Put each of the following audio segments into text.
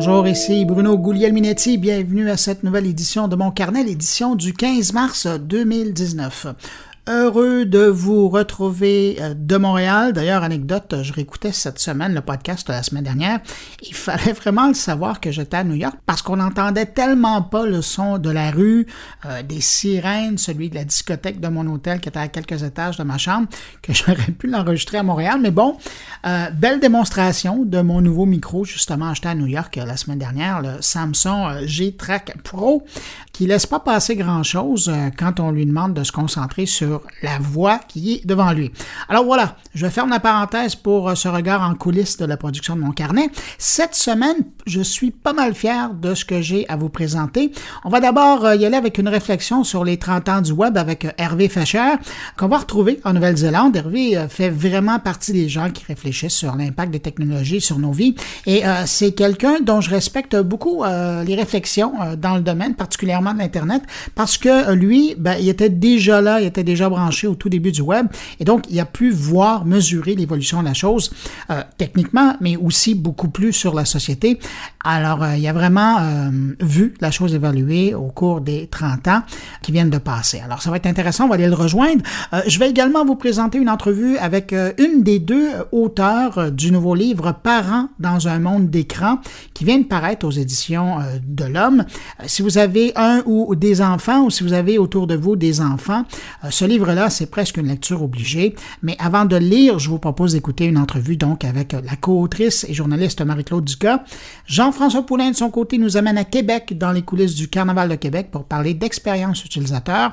Bonjour, ici Bruno Guglielminetti. Bienvenue à cette nouvelle édition de mon carnet, l'édition du 15 mars 2019 heureux de vous retrouver euh, de Montréal. D'ailleurs, anecdote, je réécoutais cette semaine le podcast de la semaine dernière. Il fallait vraiment le savoir que j'étais à New York parce qu'on n'entendait tellement pas le son de la rue, euh, des sirènes, celui de la discothèque de mon hôtel qui était à quelques étages de ma chambre, que j'aurais pu l'enregistrer à Montréal. Mais bon, euh, belle démonstration de mon nouveau micro, justement acheté à New York la semaine dernière, le Samsung G-Track Pro, qui laisse pas passer grand-chose quand on lui demande de se concentrer sur la voix qui est devant lui. Alors voilà, je ferme la parenthèse pour euh, ce regard en coulisses de la production de mon carnet. Cette semaine, je suis pas mal fier de ce que j'ai à vous présenter. On va d'abord euh, y aller avec une réflexion sur les 30 ans du web avec euh, Hervé Fischer, qu'on va retrouver en Nouvelle-Zélande. Hervé fait vraiment partie des gens qui réfléchissent sur l'impact des technologies sur nos vies et c'est quelqu'un dont je respecte beaucoup les réflexions dans le domaine, particulièrement de l'Internet, parce que lui, ben, il était déjà là, il était déjà branché au tout début du web. Et donc, il a pu voir, mesurer l'évolution de la chose euh, techniquement, mais aussi beaucoup plus sur la société. Alors, euh, il a vraiment euh, vu la chose évoluer au cours des 30 ans qui viennent de passer. Alors, ça va être intéressant, on va aller le rejoindre. je vais également vous présenter une entrevue avec une des deux auteurs du nouveau livre Parents dans un monde d'écran qui vient de paraître aux éditions de l'Homme. si vous avez un ou des enfants ou si vous avez autour de vous des enfants, ce livre-là, c'est presque une lecture obligée. Mais avant de le lire, je vous propose d'écouter une entrevue donc avec la co-autrice et journaliste Marie-Claude Ducas. Jean-François Poulain, de son côté, nous amène à Québec, dans les coulisses du Carnaval de Québec, pour parler d'expérience utilisateur.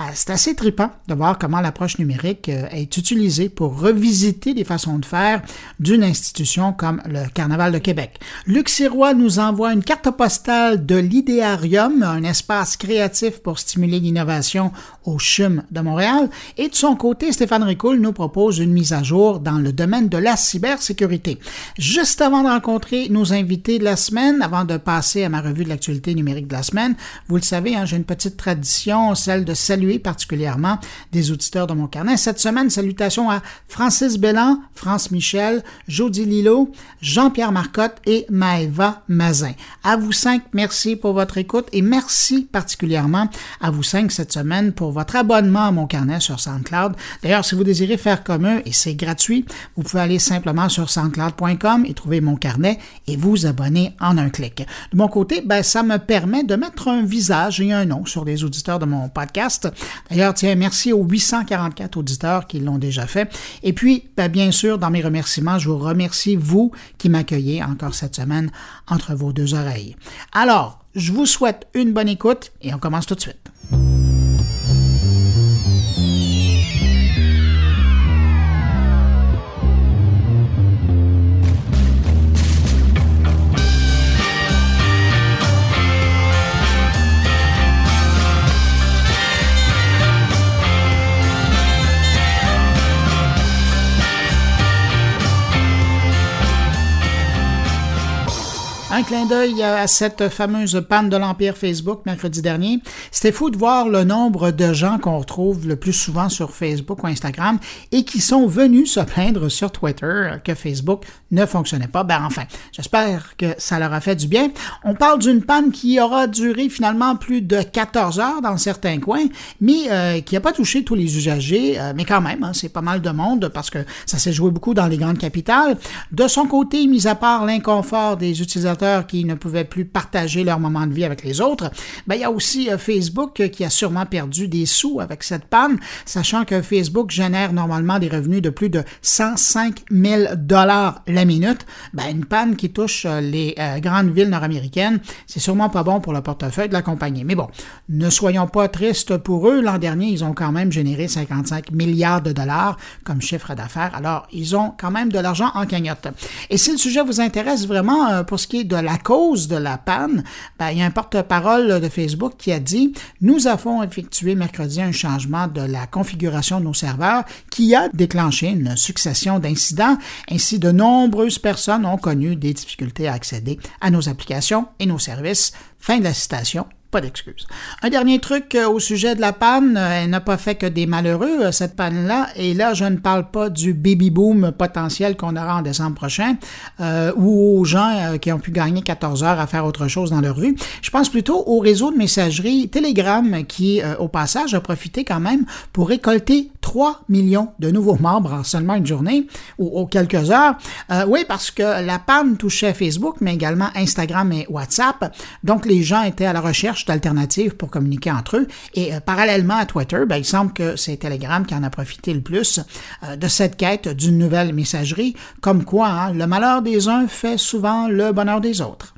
Euh, c'est assez trippant de voir comment l'approche numérique euh, est utilisée pour revisiter les façons de faire d'une institution comme le Carnaval de Québec. Luc Sirois nous envoie une carte postale de l'Idéarium, un espace créatif pour stimuler l'innovation au CHUM de Montréal. Et de son côté, Stéphane Ricoul nous propose une mise à jour dans le domaine de la cybersécurité. Juste avant de rencontrer nos invités de la semaine, avant de passer à ma revue de l'actualité numérique de la semaine, vous le savez, hein, j'ai une petite tradition, celle de saluer particulièrement des auditeurs de mon carnet. Cette semaine, salutations à Francis Bellan, France Michel, Jody Lilo, Jean-Pierre Marcotte et Maëva Mazin. À vous cinq, merci pour votre écoute et merci particulièrement à vous cinq cette semaine pour votre abonnement à mon carnet sur SoundCloud. D'ailleurs, si vous désirez faire comme eux, et c'est gratuit, vous pouvez aller simplement sur soundcloud.com et trouver mon carnet et vous abonner en un clic. De mon côté, ben, ça me permet de mettre un visage et un nom sur les auditeurs de mon podcast D'ailleurs, tiens, merci aux 844 auditeurs qui l'ont déjà fait. Et puis, ben, bien sûr, dans mes remerciements, je vous remercie, vous, qui m'accueillez encore cette semaine entre vos deux oreilles. Alors, je vous souhaite une bonne écoute et on commence tout de suite. Clin d'œil à cette fameuse panne de l'Empire Facebook mercredi dernier. C'était fou de voir le nombre de gens qu'on retrouve le plus souvent sur Facebook ou Instagram et qui sont venus se plaindre sur Twitter que Facebook ne fonctionnait pas. Ben enfin, j'espère que ça leur a fait du bien. On parle d'une panne qui aura duré finalement plus de 14 heures dans certains coins, mais euh, qui n'a pas touché tous les usagers. Euh, mais quand même, hein, c'est pas mal de monde parce que ça s'est joué beaucoup dans les grandes capitales. De son côté, mis à part l'inconfort des utilisateurs qui ne pouvaient plus partager leur moment de vie avec les autres, ben, il y a aussi euh, Facebook qui a sûrement perdu des sous avec cette panne, sachant que Facebook génère normalement des revenus de plus de 105 000 dollars la minute. Ben, une panne qui touche euh, les euh, grandes villes nord-américaines, c'est sûrement pas bon pour le portefeuille de la compagnie. Mais bon, ne soyons pas tristes pour eux. L'an dernier, ils ont quand même généré 55 milliards de dollars comme chiffre d'affaires. Alors, ils ont quand même de l'argent en cagnotte. Et si le sujet vous intéresse vraiment pour ce qui est de la cause de la panne, ben, il y a un porte-parole de Facebook qui a dit Nous avons effectué mercredi un changement de la configuration de nos serveurs qui a déclenché une succession d'incidents. Ainsi, de nombreuses personnes ont connu des difficultés à accéder à nos applications et nos services. Fin de la citation pas d'excuses. Un dernier truc euh, au sujet de la panne, euh, elle n'a pas fait que des malheureux, euh, cette panne-là, et là, je ne parle pas du baby-boom potentiel qu'on aura en décembre prochain, ou aux gens qui ont pu gagner 14 heures à faire autre chose dans leur vie. Je pense plutôt au réseau de messagerie Telegram qui, au passage, a profité quand même pour récolter 3 millions de nouveaux membres en seulement une journée ou, quelques heures. oui, parce que la panne touchait Facebook, mais également Instagram et WhatsApp. Donc, les gens étaient à la recherche d'alternatives pour communiquer entre eux. Et euh, parallèlement à Twitter, ben, il semble que c'est Telegram qui en a profité le plus euh, de cette quête d'une nouvelle messagerie, comme quoi hein, le malheur des uns fait souvent le bonheur des autres.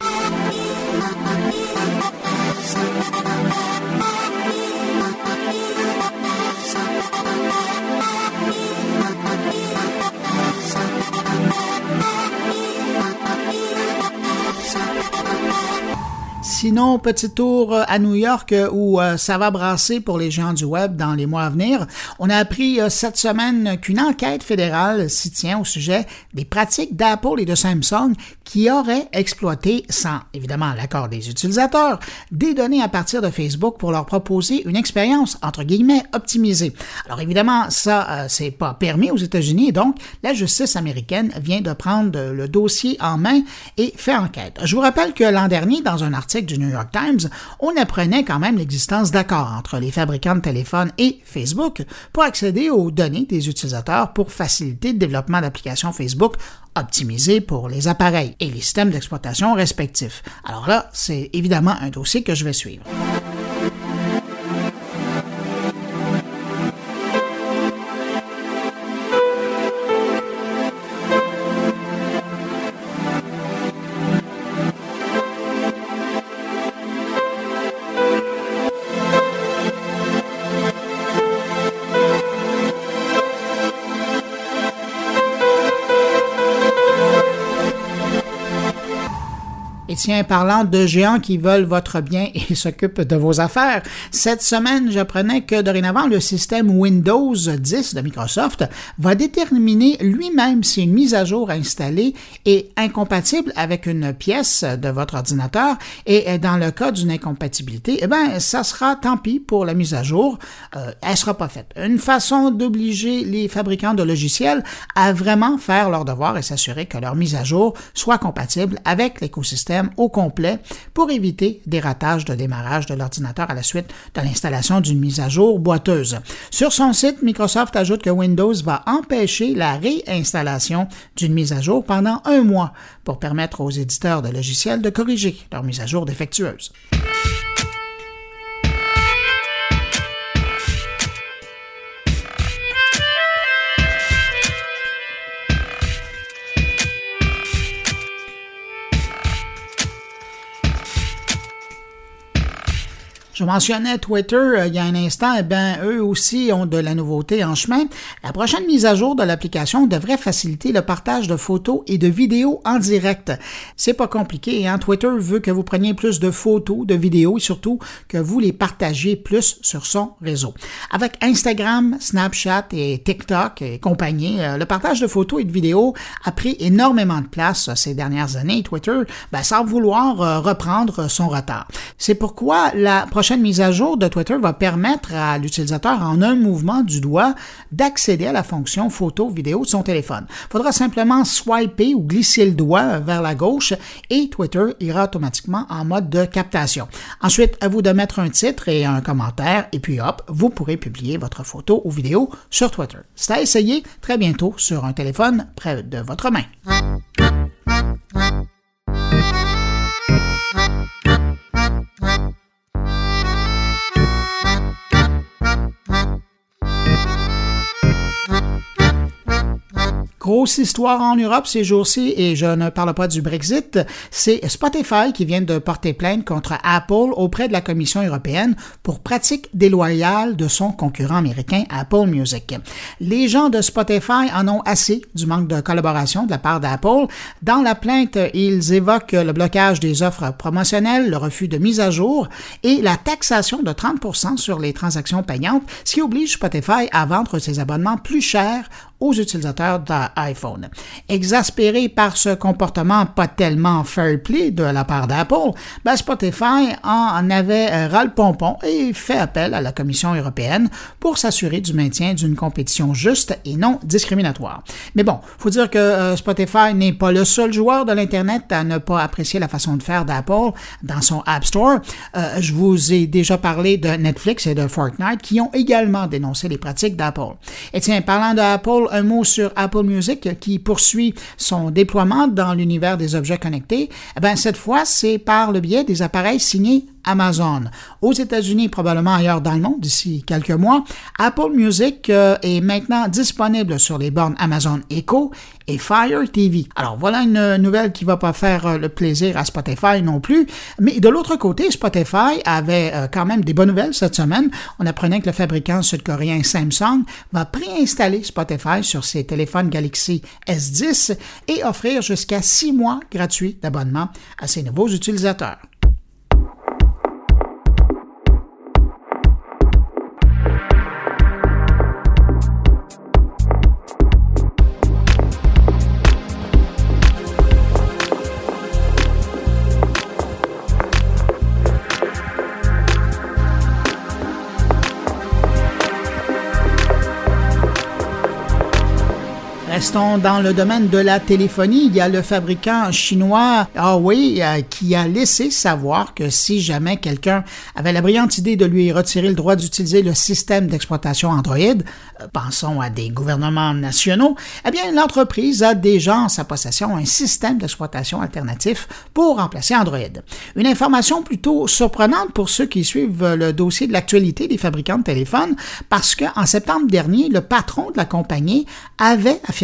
Sinon, petit tour euh, à New York euh, où euh, ça va brasser pour les gens du web dans les mois à venir. On a appris cette semaine qu'une enquête fédérale s'y tient au sujet des pratiques d'Apple et de Samsung qui auraient exploité, sans évidemment l'accord des utilisateurs, des données à partir de Facebook pour leur proposer une expérience entre guillemets optimisée. Alors évidemment, ça c'est pas permis aux États-Unis donc la justice américaine vient de prendre le dossier en main et fait enquête. Je vous rappelle que l'an dernier, dans un article du New York Times, on apprenait quand même l'existence d'accords entre les fabricants de téléphones et Facebook pour accéder aux données des utilisateurs pour faciliter le développement d'applications Facebook optimisées pour les appareils et les systèmes d'exploitation respectifs. Alors là, c'est évidemment un dossier que je vais suivre. Et tiens, parlant de géants qui veulent votre bien et s'occupent de vos affaires, cette semaine, j'apprenais que dorénavant, le système Windows 10 de Microsoft va déterminer lui-même si une mise à jour installée est incompatible avec une pièce de votre ordinateur et dans le cas d'une incompatibilité, eh bien, ça sera tant pis pour la mise à jour, euh, elle sera pas faite. Une façon d'obliger les fabricants de logiciels à vraiment faire leur devoir et s'assurer que leur mise à jour soit compatible avec l'écosystème au complet pour éviter des ratages de démarrage de l'ordinateur à la suite de l'installation d'une mise à jour boiteuse. Sur son site, Microsoft ajoute que Windows va empêcher la réinstallation d'une mise à jour pendant un mois pour permettre aux éditeurs de logiciels de corriger leur mise à jour défectueuse. Je mentionnais Twitter euh, il y a un instant, eh bien, eux aussi ont de la nouveauté en chemin. La prochaine mise à jour de l'application devrait faciliter le partage de photos et de vidéos en direct. C'est pas compliqué, hein? Twitter veut que vous preniez plus de photos, de vidéos et surtout que vous les partagiez plus sur son réseau. Avec Instagram, Snapchat et TikTok et compagnie, euh, le partage de photos et de vidéos a pris énormément de place ces dernières années. Twitter, ben, sans vouloir euh, reprendre son retard. C'est pourquoi la prochaine mise à jour de Twitter va permettre à l'utilisateur en un mouvement du doigt d'accéder à la fonction photo vidéo de son téléphone. Il faudra simplement swiper ou glisser le doigt vers la gauche et Twitter ira automatiquement en mode de captation. Ensuite, à vous de mettre un titre et un commentaire et puis hop, vous pourrez publier votre photo ou vidéo sur Twitter. C'est à essayer très bientôt sur un téléphone près de votre main. Grosse histoire en Europe ces jours-ci, et je ne parle pas du Brexit, c'est Spotify qui vient de porter plainte contre Apple auprès de la Commission européenne pour pratique déloyale de son concurrent américain Apple Music. Les gens de Spotify en ont assez du manque de collaboration de la part d'Apple. Dans la plainte, ils évoquent le blocage des offres promotionnelles, le refus de mise à jour et la taxation de 30 sur les transactions payantes, ce qui oblige Spotify à vendre ses abonnements plus chers aux utilisateurs d'iPhone. Exaspéré par ce comportement pas tellement fair play de la part d'Apple, ben Spotify en avait ras le pompon et fait appel à la Commission européenne pour s'assurer du maintien d'une compétition juste et non discriminatoire. Mais bon, faut dire que euh, Spotify n'est pas le seul joueur de l'Internet à ne pas apprécier la façon de faire d'Apple dans son App Store. Euh, je vous ai déjà parlé de Netflix et de Fortnite qui ont également dénoncé les pratiques d'Apple. Et tiens, parlant d'Apple, un mot sur Apple Music qui poursuit son déploiement dans l'univers des objets connectés. Eh bien, cette fois, c'est par le biais des appareils signés Amazon. Aux États-Unis, probablement ailleurs dans le monde d'ici quelques mois, Apple Music euh, est maintenant disponible sur les bornes Amazon Echo et Fire TV. Alors voilà une nouvelle qui va pas faire euh, le plaisir à Spotify non plus, mais de l'autre côté, Spotify avait euh, quand même des bonnes nouvelles cette semaine. On apprenait que le fabricant sud-coréen Samsung va préinstaller Spotify sur ses téléphones Galaxy S10 et offrir jusqu'à six mois gratuits d'abonnement à ses nouveaux utilisateurs. Restons dans le domaine de la téléphonie. Il y a le fabricant chinois Huawei euh, qui a laissé savoir que si jamais quelqu'un avait la brillante idée de lui retirer le droit d'utiliser le système d'exploitation Android, euh, pensons à des gouvernements nationaux, eh bien l'entreprise a déjà en sa possession un système d'exploitation alternatif pour remplacer Android. Une information plutôt surprenante pour ceux qui suivent le dossier de l'actualité des fabricants de téléphones parce qu'en septembre dernier, le patron de la compagnie avait affirmé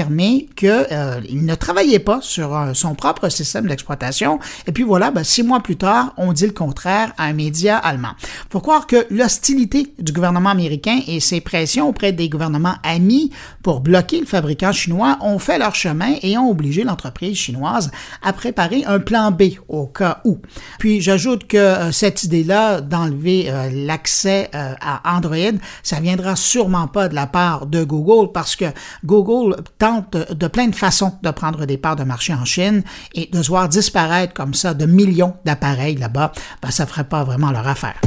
qu'il euh, ne travaillait pas sur euh, son propre système d'exploitation. Et puis voilà, ben, six mois plus tard, on dit le contraire à un média allemand. faut croire que l'hostilité du gouvernement américain et ses pressions auprès des gouvernements amis pour bloquer le fabricant chinois ont fait leur chemin et ont obligé l'entreprise chinoise à préparer un plan B au cas où. Puis j'ajoute que euh, cette idée-là d'enlever l'accès à Android, ça viendra sûrement pas de la part de Google parce que Google de, plein de façons de prendre des parts de marché en Chine et de se voir disparaître comme ça de millions d'appareils là-bas, ben, ça ferait pas vraiment leur affaire.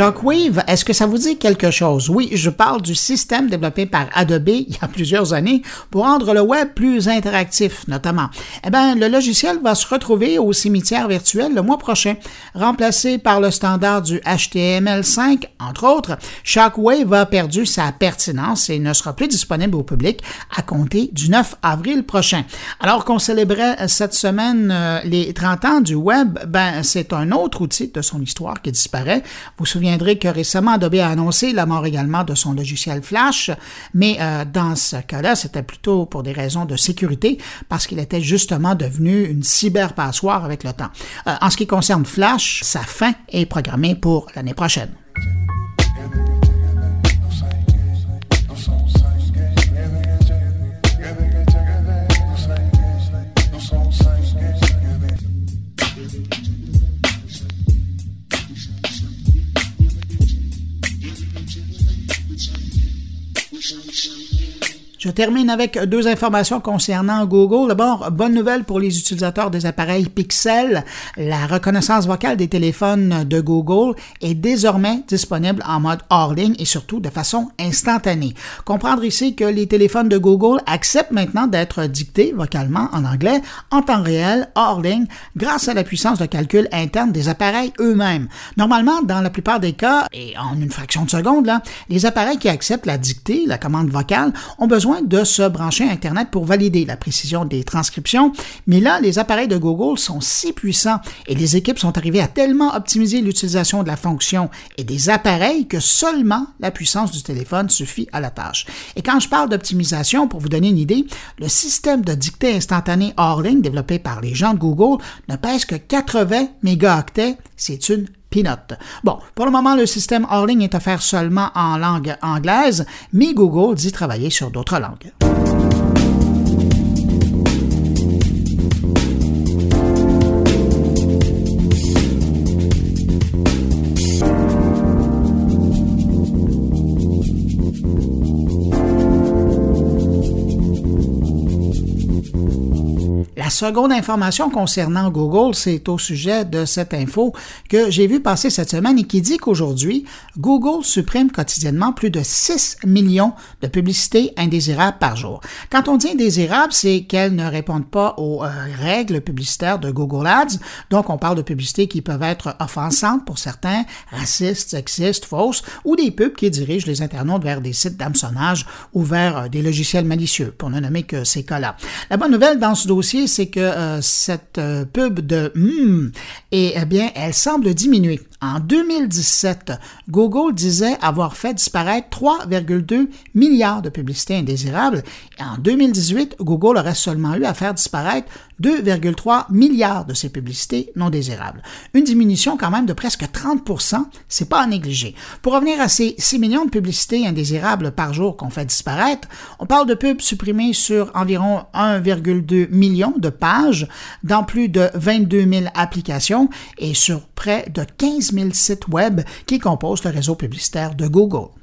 Shockwave, est-ce que ça vous dit quelque chose? Oui, je parle du système développé par Adobe il y a plusieurs années pour rendre le web plus interactif, notamment. Eh bien, le logiciel va se retrouver au cimetière virtuel le mois prochain, remplacé par le standard du HTML5, entre autres. Shockwave a perdu sa pertinence et ne sera plus disponible au public à compter du 9 avril prochain. Alors qu'on célébrait cette semaine euh, les 30 ans du web, ben, c'est un autre outil de son histoire qui disparaît. Vous vous souvenez que récemment, Adobe a annoncé la mort également de son logiciel Flash, mais euh, dans ce cas-là, c'était plutôt pour des raisons de sécurité, parce qu'il était justement devenu une cyberpassoire avec le temps. Euh, en ce qui concerne Flash, sa fin est programmée pour l'année prochaine. Je termine avec deux informations concernant Google. D'abord, bonne nouvelle pour les utilisateurs des appareils Pixel. La reconnaissance vocale des téléphones de Google est désormais disponible en mode hors ligne et surtout de façon instantanée. Comprendre ici que les téléphones de Google acceptent maintenant d'être dictés vocalement en anglais en temps réel, hors ligne, grâce à la puissance de calcul interne des appareils eux-mêmes. Normalement, dans la plupart des cas, et en une fraction de seconde, là, les appareils qui acceptent la dictée, la commande vocale, ont besoin de se brancher à Internet pour valider la précision des transcriptions, mais là, les appareils de Google sont si puissants et les équipes sont arrivées à tellement optimiser l'utilisation de la fonction et des appareils que seulement la puissance du téléphone suffit à la tâche. Et quand je parle d'optimisation, pour vous donner une idée, le système de dictée instantanée hors ligne développé par les gens de Google ne pèse que 80 mégaoctets. C'est une Peanut. Bon, pour le moment, le système hors ligne est offert seulement en langue anglaise, mais Google dit travailler sur d'autres langues. Seconde information concernant Google, c'est au sujet de cette info que j'ai vu passer cette semaine et qui dit qu'aujourd'hui, Google supprime quotidiennement plus de 6 millions de publicités indésirables par jour. Quand on dit indésirables, c'est qu'elles ne répondent pas aux euh, règles publicitaires de Google Ads. Donc, on parle de publicités qui peuvent être offensantes pour certains, racistes, sexistes, fausses, ou des pubs qui dirigent les internautes vers des sites d'hameçonnage ou vers euh, des logiciels malicieux, pour ne nommer que ces cas-là. La bonne nouvelle dans ce dossier, c'est que euh, cette euh, pub de hmm, et eh bien, elle semble diminuer. En 2017, Google disait avoir fait disparaître 3,2 milliards de publicités indésirables. Et en 2018, Google aurait seulement eu à faire disparaître 2,3 milliards de ces publicités non désirables. Une diminution quand même de presque 30% c'est pas à négliger. Pour revenir à ces 6 millions de publicités indésirables par jour qu'on fait disparaître, on parle de pubs supprimées sur environ 1,2 million de pages dans plus de 22 000 applications et sur près de 15 000 sites web qui composent le réseau publicitaire de Google.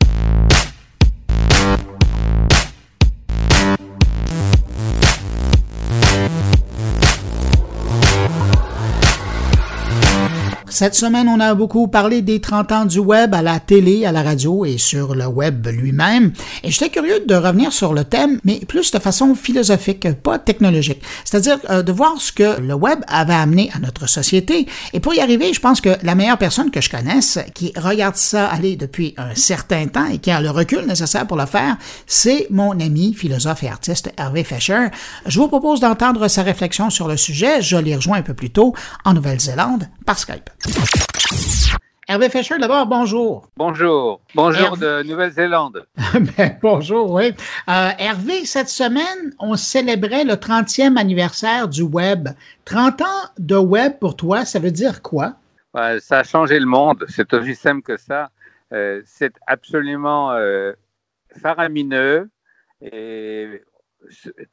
Cette semaine, on a beaucoup parlé des 30 ans du web à la télé, à la radio et sur le web lui-même. Et j'étais curieux de revenir sur le thème, mais plus de façon philosophique, pas technologique. C'est-à-dire euh, de voir ce que le web avait amené à notre société. Et pour y arriver, je pense que la meilleure personne que je connaisse, qui regarde ça aller depuis un certain temps et qui a le recul nécessaire pour le faire, c'est mon ami philosophe et artiste Hervé Fischer. Je vous propose d'entendre sa réflexion sur le sujet. Je l'ai rejoint un peu plus tôt en Nouvelle-Zélande par Skype. Hervé Fischer, d'abord, bonjour. Bonjour. Bonjour de Nouvelle-Zélande. Ben, bonjour, oui. Euh, Hervé, cette semaine, on célébrait le 30e anniversaire du Web. 30 ans de Web pour toi, ça veut dire quoi? ça a changé le monde. C'est aussi simple que ça. Euh, c'est absolument euh, faramineux et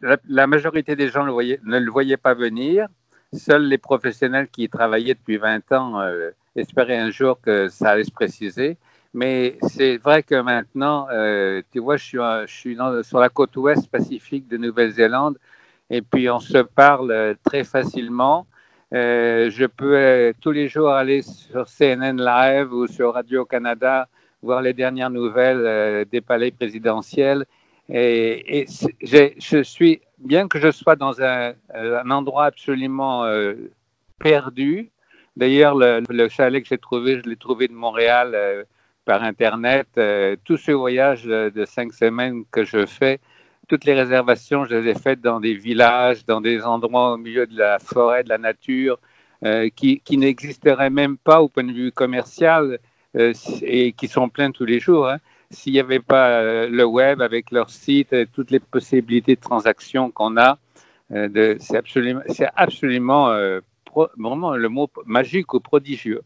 la, majorité des gens ne le voyaient pas venir. Seuls les professionnels qui y travaillaient depuis 20 ans euh, espéraient un jour que ça allait se préciser. Mais c'est vrai que maintenant, euh, tu vois, je suis, sur la côte ouest pacifique de Nouvelle-Zélande et puis on se parle euh, très facilement. je peux tous les jours aller sur CNN Live ou sur Radio-Canada voir les dernières nouvelles des palais présidentiels. Et je suis bien que je sois dans un, endroit absolument euh, perdu, d'ailleurs, le, chalet que j'ai trouvé, je l'ai trouvé de Montréal euh, par Internet. Euh, tous ces voyages de cinq semaines que je fais, toutes les réservations, je les ai faites dans des villages, dans des endroits au milieu de la forêt, de la nature, qui, qui n'existeraient même pas au point de vue commercial et qui sont pleins tous les jours. Hein s'il n'y avait pas euh, le web avec leur site, toutes les possibilités de transactions qu'on a, euh, c'est absolument, absolument euh, vraiment le mot magique ou prodigieux.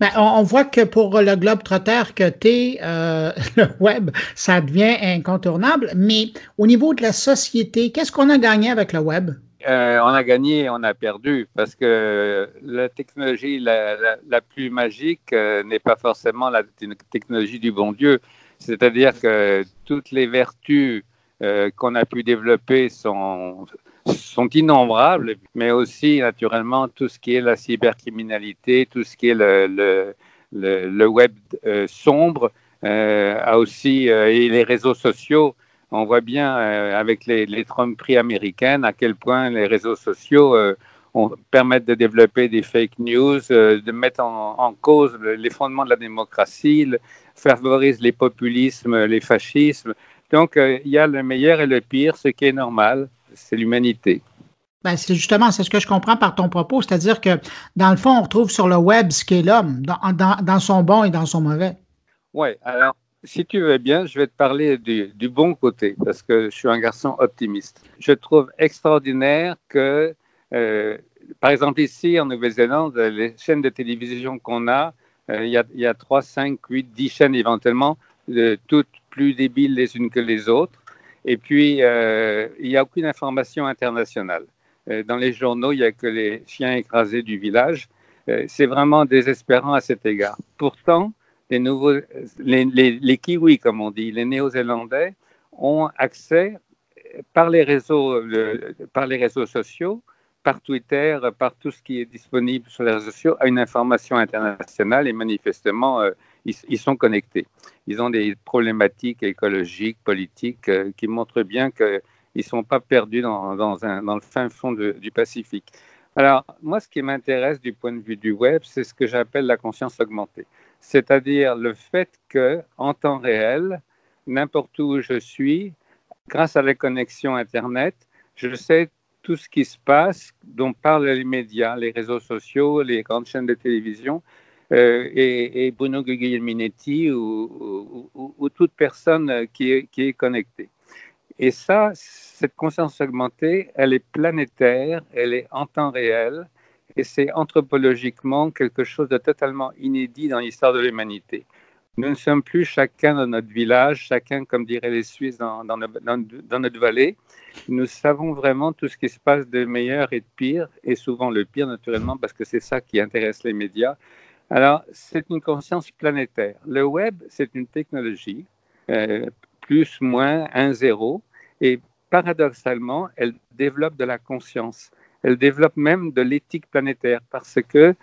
Ben, on, voit que pour le Globe Trotter, que le web, ça devient incontournable. Mais au niveau de la société, qu'est-ce qu'on a gagné avec le web? On a gagné on a perdu parce que la technologie la, plus magique n'est pas forcément la technologie du bon Dieu. C'est-à-dire que toutes les vertus euh, qu'on a pu développer sont, sont innombrables, mais aussi naturellement tout ce qui est la cybercriminalité, tout ce qui est le, le, le, web euh, sombre, euh, a aussi, et les réseaux sociaux. On voit bien avec les, les tromperies américaines à quel point les réseaux sociaux permettent de développer des fake news, de mettre en, en, cause les fondements de la démocratie, favorise les populismes, les fascismes. Donc, euh, il y a le meilleur et le pire, ce qui est normal, c'est l'humanité. Ben, c'est justement, c'est ce que je comprends par ton propos, c'est-à-dire que dans le fond, on retrouve sur le web ce qu'est l'homme, dans, son bon et dans son mauvais. Oui, alors, si tu veux bien, je vais te parler du, bon côté, parce que je suis un garçon optimiste. Je trouve extraordinaire que, euh, par exemple, ici en Nouvelle-Zélande, les chaînes de télévision qu'on a, a, il y a 3, 5, 8, 10 chaînes éventuellement, toutes plus débiles les unes que les autres. Et puis, il n'y a aucune information internationale. dans les journaux, il n'y a que les chiens écrasés du village. c'est vraiment désespérant à cet égard. Pourtant, les, nouveaux, les, kiwis, comme on dit, les néo-zélandais, ont accès par les réseaux, par les réseaux sociaux, par Twitter, par tout ce qui est disponible sur les réseaux sociaux, à une information internationale et manifestement, euh, ils, sont connectés. Ils ont des problématiques écologiques, politiques euh, qui montrent bien qu'ils ne sont pas perdus dans le fin fond du Pacifique. Alors, moi, ce qui m'intéresse du point de vue du web, c'est ce que j'appelle la conscience augmentée. C'est-à-dire le fait que, en temps réel, n'importe où je suis, grâce à la connexion Internet, je sais tout ce qui se passe, dont parlent les médias, les réseaux sociaux, les grandes chaînes de télévision, euh, et, Bruno Guglielminetti ou, ou, toute personne qui est connectée. Et ça, cette conscience augmentée, elle est planétaire, elle est en temps réel, et c'est anthropologiquement quelque chose de totalement inédit dans l'histoire de l'humanité. Nous ne sommes plus chacun dans notre village, chacun, comme diraient les Suisses, dans, notre vallée. Nous savons vraiment tout ce qui se passe de meilleur et de pire, et souvent le pire, naturellement, parce que c'est ça qui intéresse les médias. Alors, c'est une conscience planétaire. Le web, c'est une technologie, euh, plus, moins, un, zéro, et paradoxalement, elle développe de la conscience. Elle développe même de l'éthique planétaire, parce que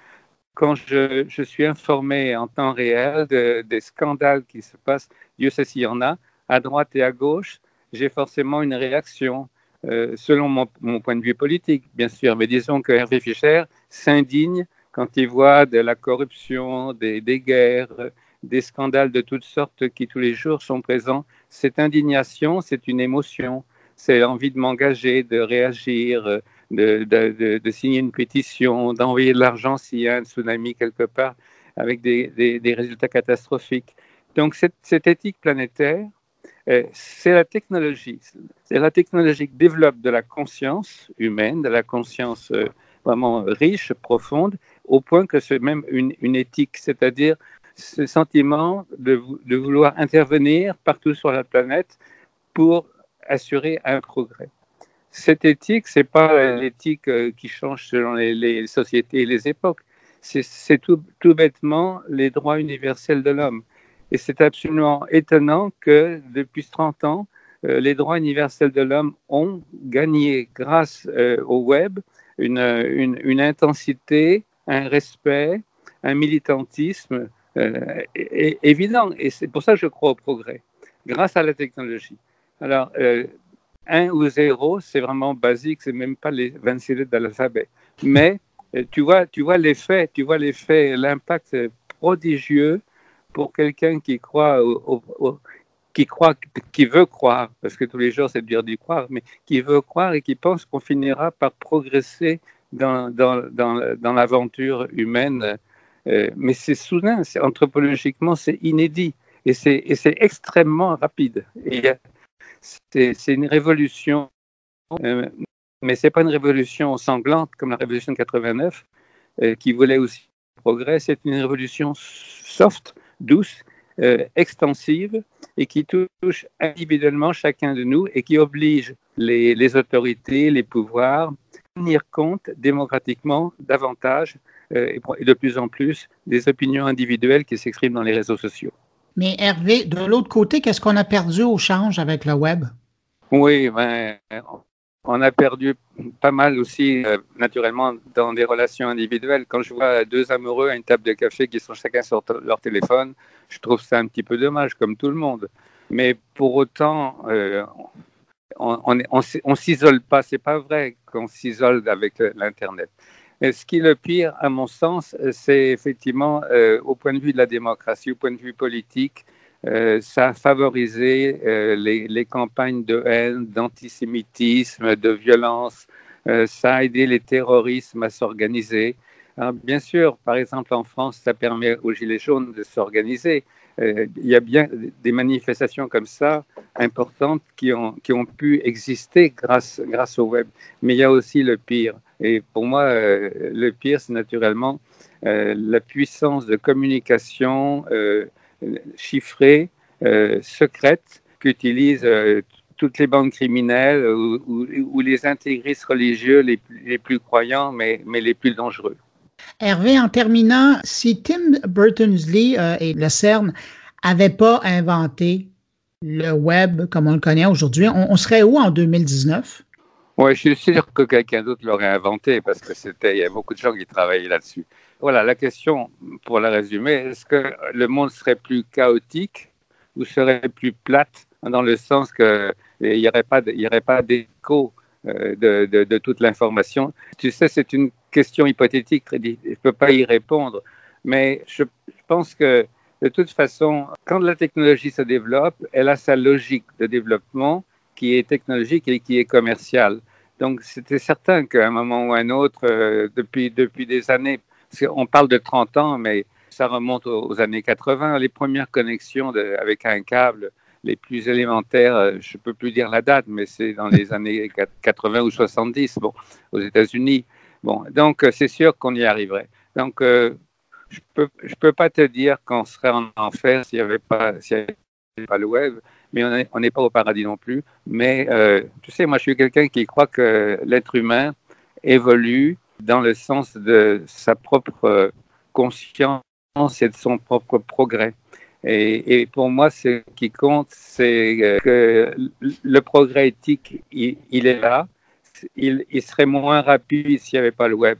quand je, suis informé en temps réel des scandales qui se passent, Dieu sait s'il y en a, à droite et à gauche, j'ai forcément une réaction euh, selon mon, point de vue politique, bien sûr. Mais disons que Hervé Fischer s'indigne quand il voit de la corruption, des, des, guerres, des scandales de toutes sortes qui tous les jours sont présents. Cette indignation, c'est une émotion, c'est l'envie de m'engager, de réagir, de, signer une pétition, d'envoyer de l'argent s'il y a un tsunami quelque part avec des, résultats catastrophiques. Donc cette, éthique planétaire, euh, c'est la technologie. C'est la technologie qui développe de la conscience humaine, de la conscience euh, vraiment riche, profonde, au point que c'est même une, une éthique, c'est-à-dire ce sentiment de, de, vouloir intervenir partout sur la planète pour assurer un progrès cette éthique, c'est pas l'éthique euh, qui change selon les, sociétés et les époques. C'est tout, bêtement les droits universels de l'homme. Et c'est absolument étonnant que depuis 30 ans, euh, les droits universels de l'homme ont gagné, grâce euh, au web, une, une, intensité, un respect, un militantisme évident. Et c'est pour ça que je crois au progrès, grâce à la technologie. Alors, 1 ou 0, c'est vraiment basique, c'est même pas les 26 lettres de l'alphabet. Mais euh, tu vois, tu vois l'effet, tu vois l'effet, l'impact prodigieux pour quelqu'un qui croit, qui croit, qui veut croire, parce que tous les jours c'est dur d'y croire, mais qui veut croire et qui pense qu'on finira par progresser dans, l'aventure humaine. Euh, mais c'est soudain, anthropologiquement, c'est inédit et c'est extrêmement rapide. C'est une révolution, euh, mais ce n'est pas une révolution sanglante comme la révolution de 89, euh, qui voulait aussi progrès. C'est une révolution soft, douce, euh, extensive, et qui touche individuellement chacun de nous et qui oblige les autorités, les pouvoirs à tenir compte démocratiquement davantage et de plus en plus des opinions individuelles qui s'expriment dans les réseaux sociaux. Mais Hervé, de l'autre côté, qu'est-ce qu'on a perdu au change avec le web? Oui, ben, on a perdu pas mal aussi, euh, naturellement, dans des relations individuelles. Quand je vois deux amoureux à une table de café qui sont chacun sur leur téléphone, je trouve ça un petit peu dommage, comme tout le monde. Mais pour autant, euh, on ne s'isole pas. C'est pas vrai qu'on s'isole avec l'Internet ce qui est le pire, à mon sens, c'est effectivement euh, au point de vue de la démocratie, au point de vue politique, euh, ça a favorisé euh, les, campagnes de haine, d'antisémitisme, de violence. ça a aidé les terrorismes à s'organiser. Bien sûr, par exemple, en France, ça permet aux Gilets jaunes de s'organiser. il y a bien des manifestations comme ça importantes qui ont, pu exister grâce au web. Mais il y a aussi le pire et pour moi, euh, le pire, c'est naturellement la puissance de communication chiffrée, secrète qu'utilisent toutes les bandes criminelles ou, les intégristes religieux les, plus croyants, mais, les plus dangereux. Hervé, en terminant, si Tim Berners-Lee euh, et le CERN n'avaient pas inventé le web comme on le connaît aujourd'hui, on, serait où en 2019? Oui, je suis sûr que quelqu'un d'autre l'aurait inventé parce que c'était, il y a beaucoup de gens qui travaillaient là-dessus. Voilà, la question, pour la résumer, est-ce que le monde serait plus chaotique ou serait plus plate dans le sens qu'il n'y aurait pas, pas d'écho euh, de, de, toute l'information? Tu sais, c'est une question hypothétique, je ne peux pas y répondre, mais je, pense que de toute façon, quand la technologie se développe, elle a sa logique de développement qui est technologique et qui est commerciale. Donc, c'était certain qu'à un moment ou à un autre, euh, depuis, depuis des années, on parle de 30 ans, mais ça remonte aux, années 80, les premières connexions avec un câble les plus élémentaires, euh, je ne peux plus dire la date, mais c'est dans les années 80 ou 70, bon, aux États-Unis. Bon, donc euh, c'est sûr qu'on y arriverait. Donc, je peux, je peux pas te dire qu'on serait en enfer s'il n'y avait, pas, le web, mais on n'est pas au paradis non plus. Mais tu sais, moi, je suis quelqu'un qui croit que l'être humain évolue dans le sens de sa propre conscience et de son propre progrès. Et, pour moi, ce qui compte, c'est euh, que le progrès éthique, il, est là. Il, serait moins rapide s'il n'y avait pas le web.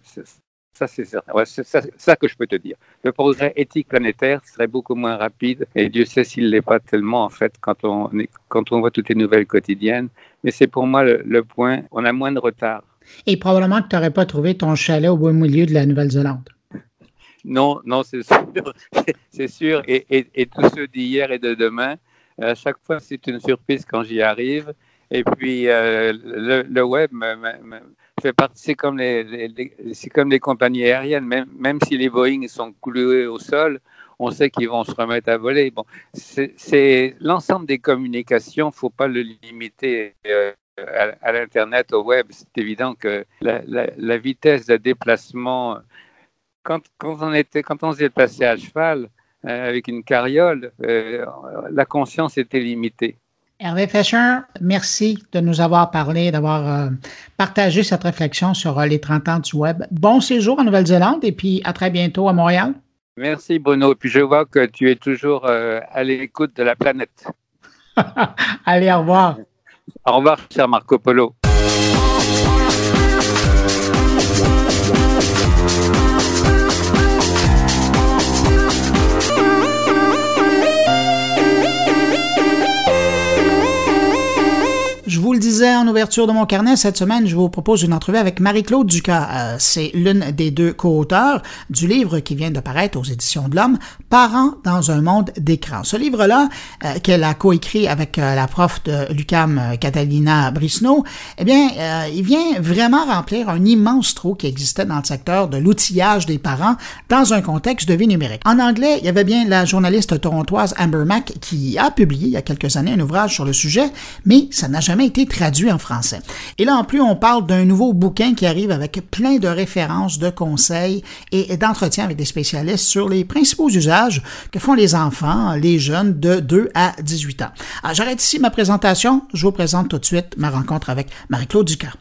Ça, c'est certain. c'est ça, que je peux te dire. Le progrès éthique planétaire serait beaucoup moins rapide. Et Dieu sait s'il ne l'est pas tellement, en fait, quand on, quand on voit toutes les nouvelles quotidiennes. Mais c'est pour moi le, le, point. On a moins de retard. Et probablement que tu n'aurais pas trouvé ton chalet au beau milieu de la Nouvelle-Zélande. Non, non, c'est sûr. c'est sûr. Et, et, tous ceux d'hier et de demain, à chaque fois, c'est une surprise quand j'y arrive. Et puis, euh, le, web fait partie, c'est comme les, c'est comme les compagnies aériennes, même, même si les Boeing sont cloués au sol, on sait qu'ils vont se remettre à voler. Bon, c'est l'ensemble des communications, faut pas le limiter. Euh, à, l'Internet, au web, c'est évident que la, vitesse de déplacement quand, on était, quand on s'est passé à cheval euh, avec une carriole, la conscience était limitée. Hervé Fescher, merci de nous avoir parlé, d'avoir euh, partagé cette réflexion sur les 30 ans du web. Bon séjour en Nouvelle-Zélande et puis à très bientôt à Montréal. Merci Bruno. Puis je vois que tu es toujours à l'écoute de la planète. Allez, au revoir. Au revoir, cher Marco Polo. Le disais en ouverture de mon carnet, cette semaine, je vous propose une entrevue avec Marie-Claude Ducas. Euh, c'est l'une des deux co-auteurs du livre qui vient de paraître aux éditions de l'Homme, Parents dans un monde d'écran. Ce livre-là, euh, qu'elle a coécrit avec euh, la prof de l'UCAM, Catalina Brisno, eh bien, il vient vraiment remplir un immense trou qui existait dans le secteur de l'outillage des parents dans un contexte de vie numérique. En anglais, il y avait bien la journaliste torontoise Amber Mack qui a publié il y a quelques années un ouvrage sur le sujet, mais ça n'a jamais été traduit en français. Et là, en plus, on parle d'un nouveau bouquin qui arrive avec plein de références, de conseils et d'entretiens avec des spécialistes sur les principaux usages que font les enfants, les jeunes de 2 à 18 ans. J'arrête ici ma présentation. Je vous présente tout de suite ma rencontre avec Marie-Claude Ducas.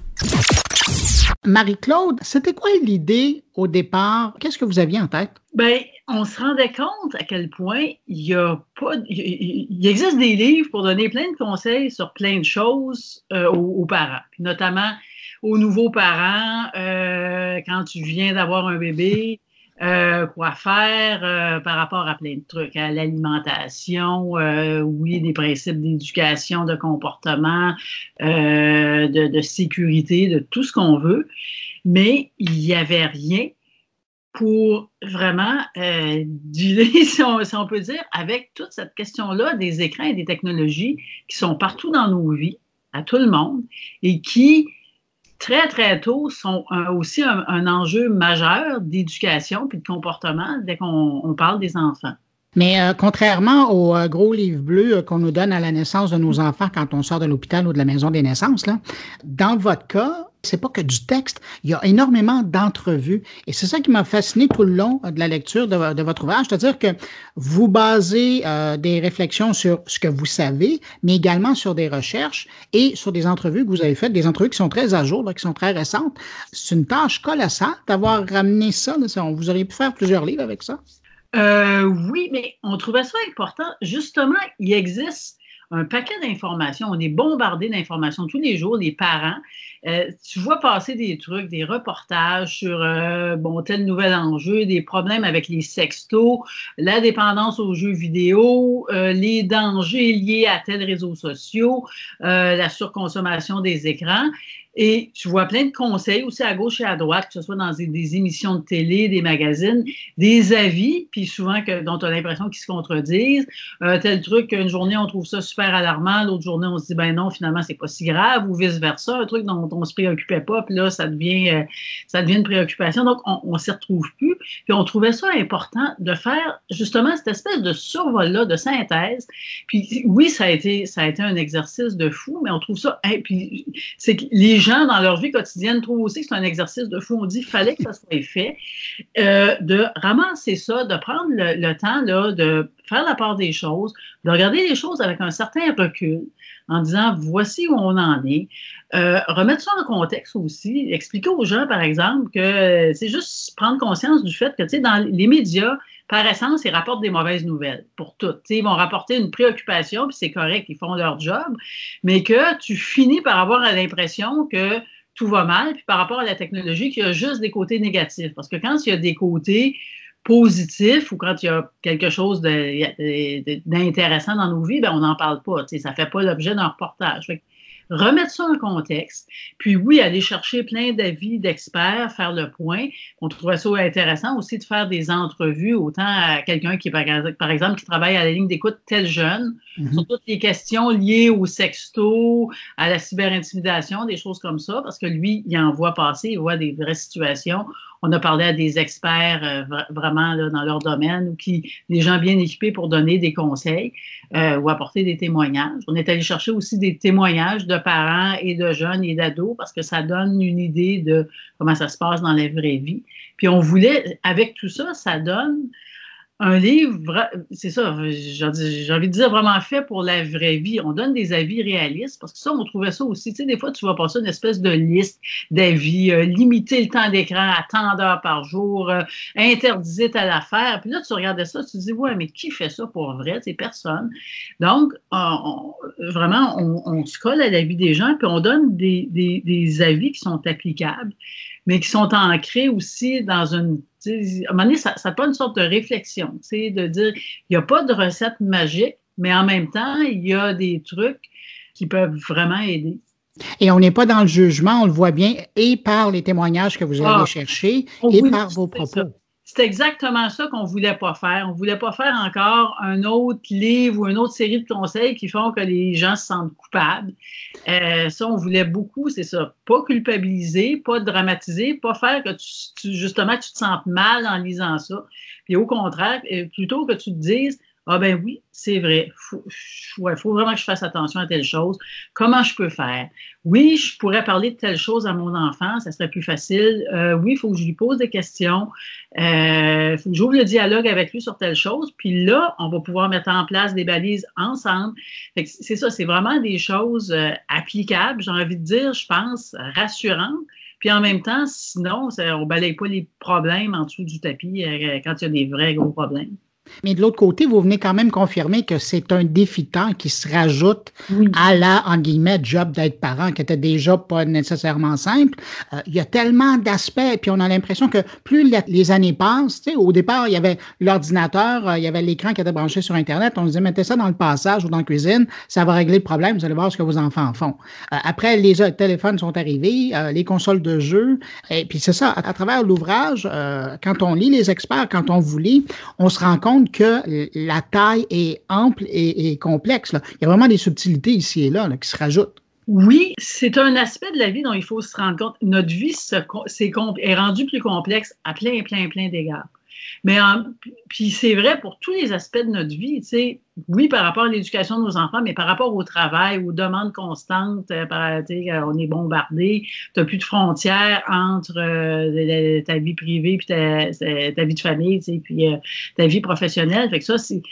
Marie-Claude, c'était quoi l'idée au départ? Qu'est-ce que vous aviez en tête? Bien, on se rendait compte à quel point il y a pas. Il existe des livres pour donner plein de conseils sur plein de choses euh, aux, parents, notamment aux nouveaux parents euh, quand tu viens d'avoir un bébé. Euh, quoi faire euh, par rapport à plein de trucs, à l'alimentation, euh, oui, des principes d'éducation, de comportement, de, de, sécurité, de tout ce qu'on veut, mais il n'y avait rien pour vraiment dealer, si on, si on, peut dire, avec toute cette question-là des écrans et des technologies qui sont partout dans nos vies, à tout le monde, et qui très, très tôt sont aussi un, enjeu majeur d'éducation puis de comportement dès qu'on parle des enfants. Mais euh, contrairement au euh, gros livre bleu euh, qu'on nous donne à la naissance de nos enfants quand on sort de l'hôpital ou de la maison des naissances, là, dans votre cas, c'est pas que du texte, il y a énormément d'entrevues. Et c'est ça qui m'a fasciné tout le long de la lecture de, votre ouvrage, c'est-à-dire que vous basez euh, des réflexions sur ce que vous savez, mais également sur des recherches et sur des entrevues que vous avez faites, des entrevues qui sont très à jour, qui sont très récentes. C'est une tâche colossale d'avoir ramené ça, Vous auriez pu faire plusieurs livres avec ça? Euh, oui, mais on trouvait ça important. Justement, il existe un paquet d'informations. On est bombardé d'informations tous les jours, les parents. Euh, tu vois passer des trucs, des reportages sur euh, bon, tel nouvel enjeu, des problèmes avec les sextos, la dépendance aux jeux vidéo, euh, les dangers liés à tels réseaux sociaux, la surconsommation des écrans. Et tu vois plein de conseils aussi à gauche et à droite, que ce soit dans des, émissions de télé, des magazines, des avis, puis souvent que, dont tu as l'impression qu'ils se contredisent. Euh, tel truc, une journée, on trouve ça super alarmant, l'autre journée, on se dit, ben non, finalement, c'est pas si grave, ou vice-versa, un truc dont on se préoccupait pas, puis là, ça devient, euh, ça devient une préoccupation. Donc, on, on s'y retrouve plus. Puis on trouvait ça important de faire justement cette espèce de survol-là, de synthèse. Puis oui, ça a été, un exercice de fou, mais on trouve ça. puis c'est que les gens dans leur vie quotidienne trouvent aussi que c'est un exercice de fou. On dit fallait que ça soit fait, euh, de ramasser ça, de prendre le, temps de faire la part des choses, de regarder les choses avec un certain recul, en disant voici où on en est. Euh, remettre ça en contexte aussi, expliquer aux gens, par exemple, que c'est juste prendre conscience du fait que, tu sais, dans les médias, par essence, ils rapportent des mauvaises nouvelles pour toutes. ils vont rapporter une préoccupation, puis c'est correct, ils font leur job, mais que tu finis par avoir l'impression que tout va mal, puis par rapport à la technologie, qu'il y a juste des côtés négatifs. Parce que quand il y a des côtés positifs ou quand il y a quelque chose d'intéressant dans nos vies, ben on n'en parle pas. Ça ne fait pas l'objet d'un reportage remettre ça en contexte. Puis oui, aller chercher plein d'avis d'experts, faire le point. On trouvait ça intéressant aussi de faire des entrevues, autant à quelqu'un qui, par exemple, qui travaille à la ligne d'écoute tel jeune, mm-hmm. sur toutes les questions liées au sexto, à la cyberintimidation, des choses comme ça, parce que lui, il en voit passer, il voit des vraies situations on a parlé à des experts euh, vraiment dans leur domaine ou qui, des gens bien équipés pour donner des conseils euh, ou apporter des témoignages. On est allé chercher aussi des témoignages de parents et de jeunes et d'ados parce que ça donne une idée de comment ça se passe dans la vraie vie. Puis on voulait, avec tout ça, ça donne un livre, c'est ça, j'ai envie de dire vraiment fait pour la vraie vie. On donne des avis réalistes parce que ça, on trouvait ça aussi. Tu sais, des fois, tu vas passer une espèce de liste d'avis, euh, limiter le temps d'écran à tant d'heures par jour, euh, interdisez à l'affaire. Puis là, tu regardais ça, tu te dis, ouais, mais qui fait ça pour vrai? C'est personne. Donc, vraiment, on, se colle à la vie des gens, puis on donne des, des, des avis qui sont applicables mais qui sont ancrés aussi dans une. À un moment donné, ça, ça pas une sorte de réflexion, de dire il n'y a pas de recette magique, mais en même temps, il y a des trucs qui peuvent vraiment aider. Et on n'est pas dans le jugement, on le voit bien, et par les témoignages que vous avez ah, cherchés, et par vos propos. C'est exactement ça qu'on ne voulait pas faire. On ne voulait pas faire encore un autre livre ou une autre série de conseils qui font que les gens se sentent coupables. Euh, ça, on voulait beaucoup, c'est ça. Pas culpabiliser, pas dramatiser, pas faire que tu, justement tu te sentes mal en lisant ça. Puis au contraire, euh, plutôt que tu te dises ah ben oui, c'est vrai. Il faut vraiment que je fasse attention à telle chose. Comment je peux faire? Oui, je pourrais parler de telle chose à mon enfant, ça serait plus facile. Euh, oui, il faut que je lui pose des questions. Il euh, faut que j'ouvre le dialogue avec lui sur telle chose. Puis là, on va pouvoir mettre en place des balises ensemble. C'est ça, c'est vraiment des choses euh, applicables, j'ai envie de dire, je pense, rassurantes. Puis en même temps, sinon, on ne balaye pas les problèmes en dessous du tapis quand il y a des vrais gros problèmes. Mais de l'autre côté, vous venez quand même confirmer que c'est un défi temps qui se rajoute à la, en guillemets, job d'être parent, qui était déjà pas nécessairement simple. Euh, il y a tellement d'aspects, puis on a l'impression que plus les années passent, au départ, il y avait l'ordinateur, euh, il y avait l'écran qui était branché sur Internet, on disait, mettez ça dans le passage ou dans la cuisine, ça va régler le problème, vous allez voir ce que vos enfants font. Euh, après, les téléphones sont arrivés, les consoles de jeux, et puis c'est ça, à, travers l'ouvrage, quand on lit les experts, quand on vous lit, on se rend compte que la taille est ample et, complexe. Il y a vraiment des subtilités ici et là, qui se rajoutent. Oui, c'est un aspect de la vie dont il faut se rendre compte. Notre vie est, est rendue plus complexe à plein, plein, plein d'égards. Mais puis c'est vrai pour tous les aspects de notre vie, tu sais, oui, par rapport à l'éducation de nos enfants, mais par rapport au travail, aux demandes constantes, euh, par, on est bombardé, tu n'as plus de frontières entre euh, ta vie privée puis ta, vie de famille, tu sais, puis euh, ta vie professionnelle. Fait que ça, c'est,